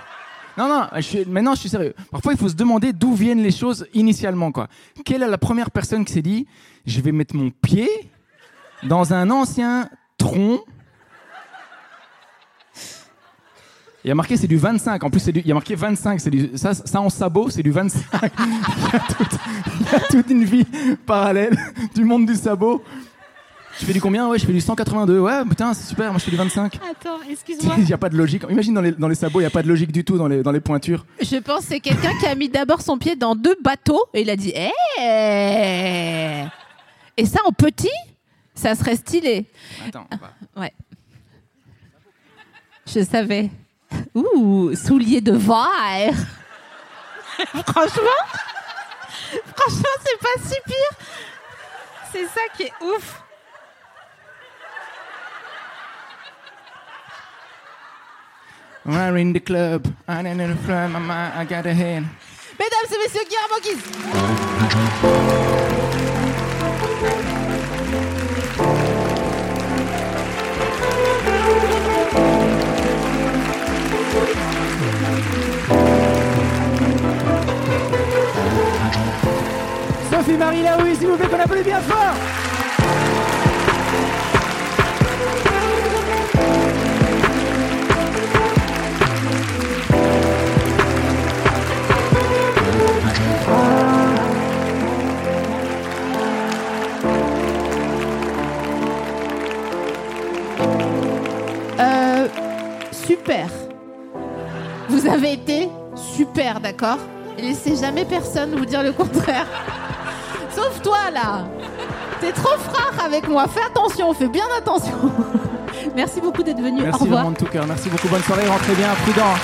S5: Non, non, maintenant je suis sérieux. Parfois, il faut se demander d'où viennent les choses initialement. Quoi. Quelle est la première personne qui s'est dit je vais mettre mon pied dans un ancien tronc Il y a marqué c'est du 25. En plus, c'est du- il y a marqué 25. C'est du, ça, ça en sabot, c'est du 25. il, y a toute, il y a toute une vie parallèle du monde du sabot. Je fais du combien? Ouais, je fais du 182. Ouais, putain, c'est super. Moi, je fais du 25.
S4: Attends, excuse-moi.
S5: Il n'y a pas de logique. Imagine dans les, dans les sabots, il n'y a pas de logique du tout dans les, dans les pointures.
S4: Je pense que c'est quelqu'un qui a mis d'abord son pied dans deux bateaux et il a dit Eh Et ça en petit, ça serait stylé.
S5: Attends, bah,
S4: Ouais. Je savais. Ouh, soulier de verre. franchement, franchement, c'est pas si pire. C'est ça qui est ouf.
S5: We're in the club. I'm in the club. I'm- I got a hand.
S4: Mesdames et messieurs, Guillermo Guise.
S5: Sophie Marie Laoui, s'il vous plaît, qu'on applaudit bien fort.
S4: Euh, super. Vous avez été super, d'accord? Laissez jamais personne vous dire le contraire. Sauf toi, là. T'es trop frère avec moi. Fais attention, fais bien attention. Merci beaucoup d'être venu. Au
S5: Merci
S4: revoir.
S5: vraiment de tout cœur. Merci beaucoup. Bonne soirée. Rentrez bien. Prudent.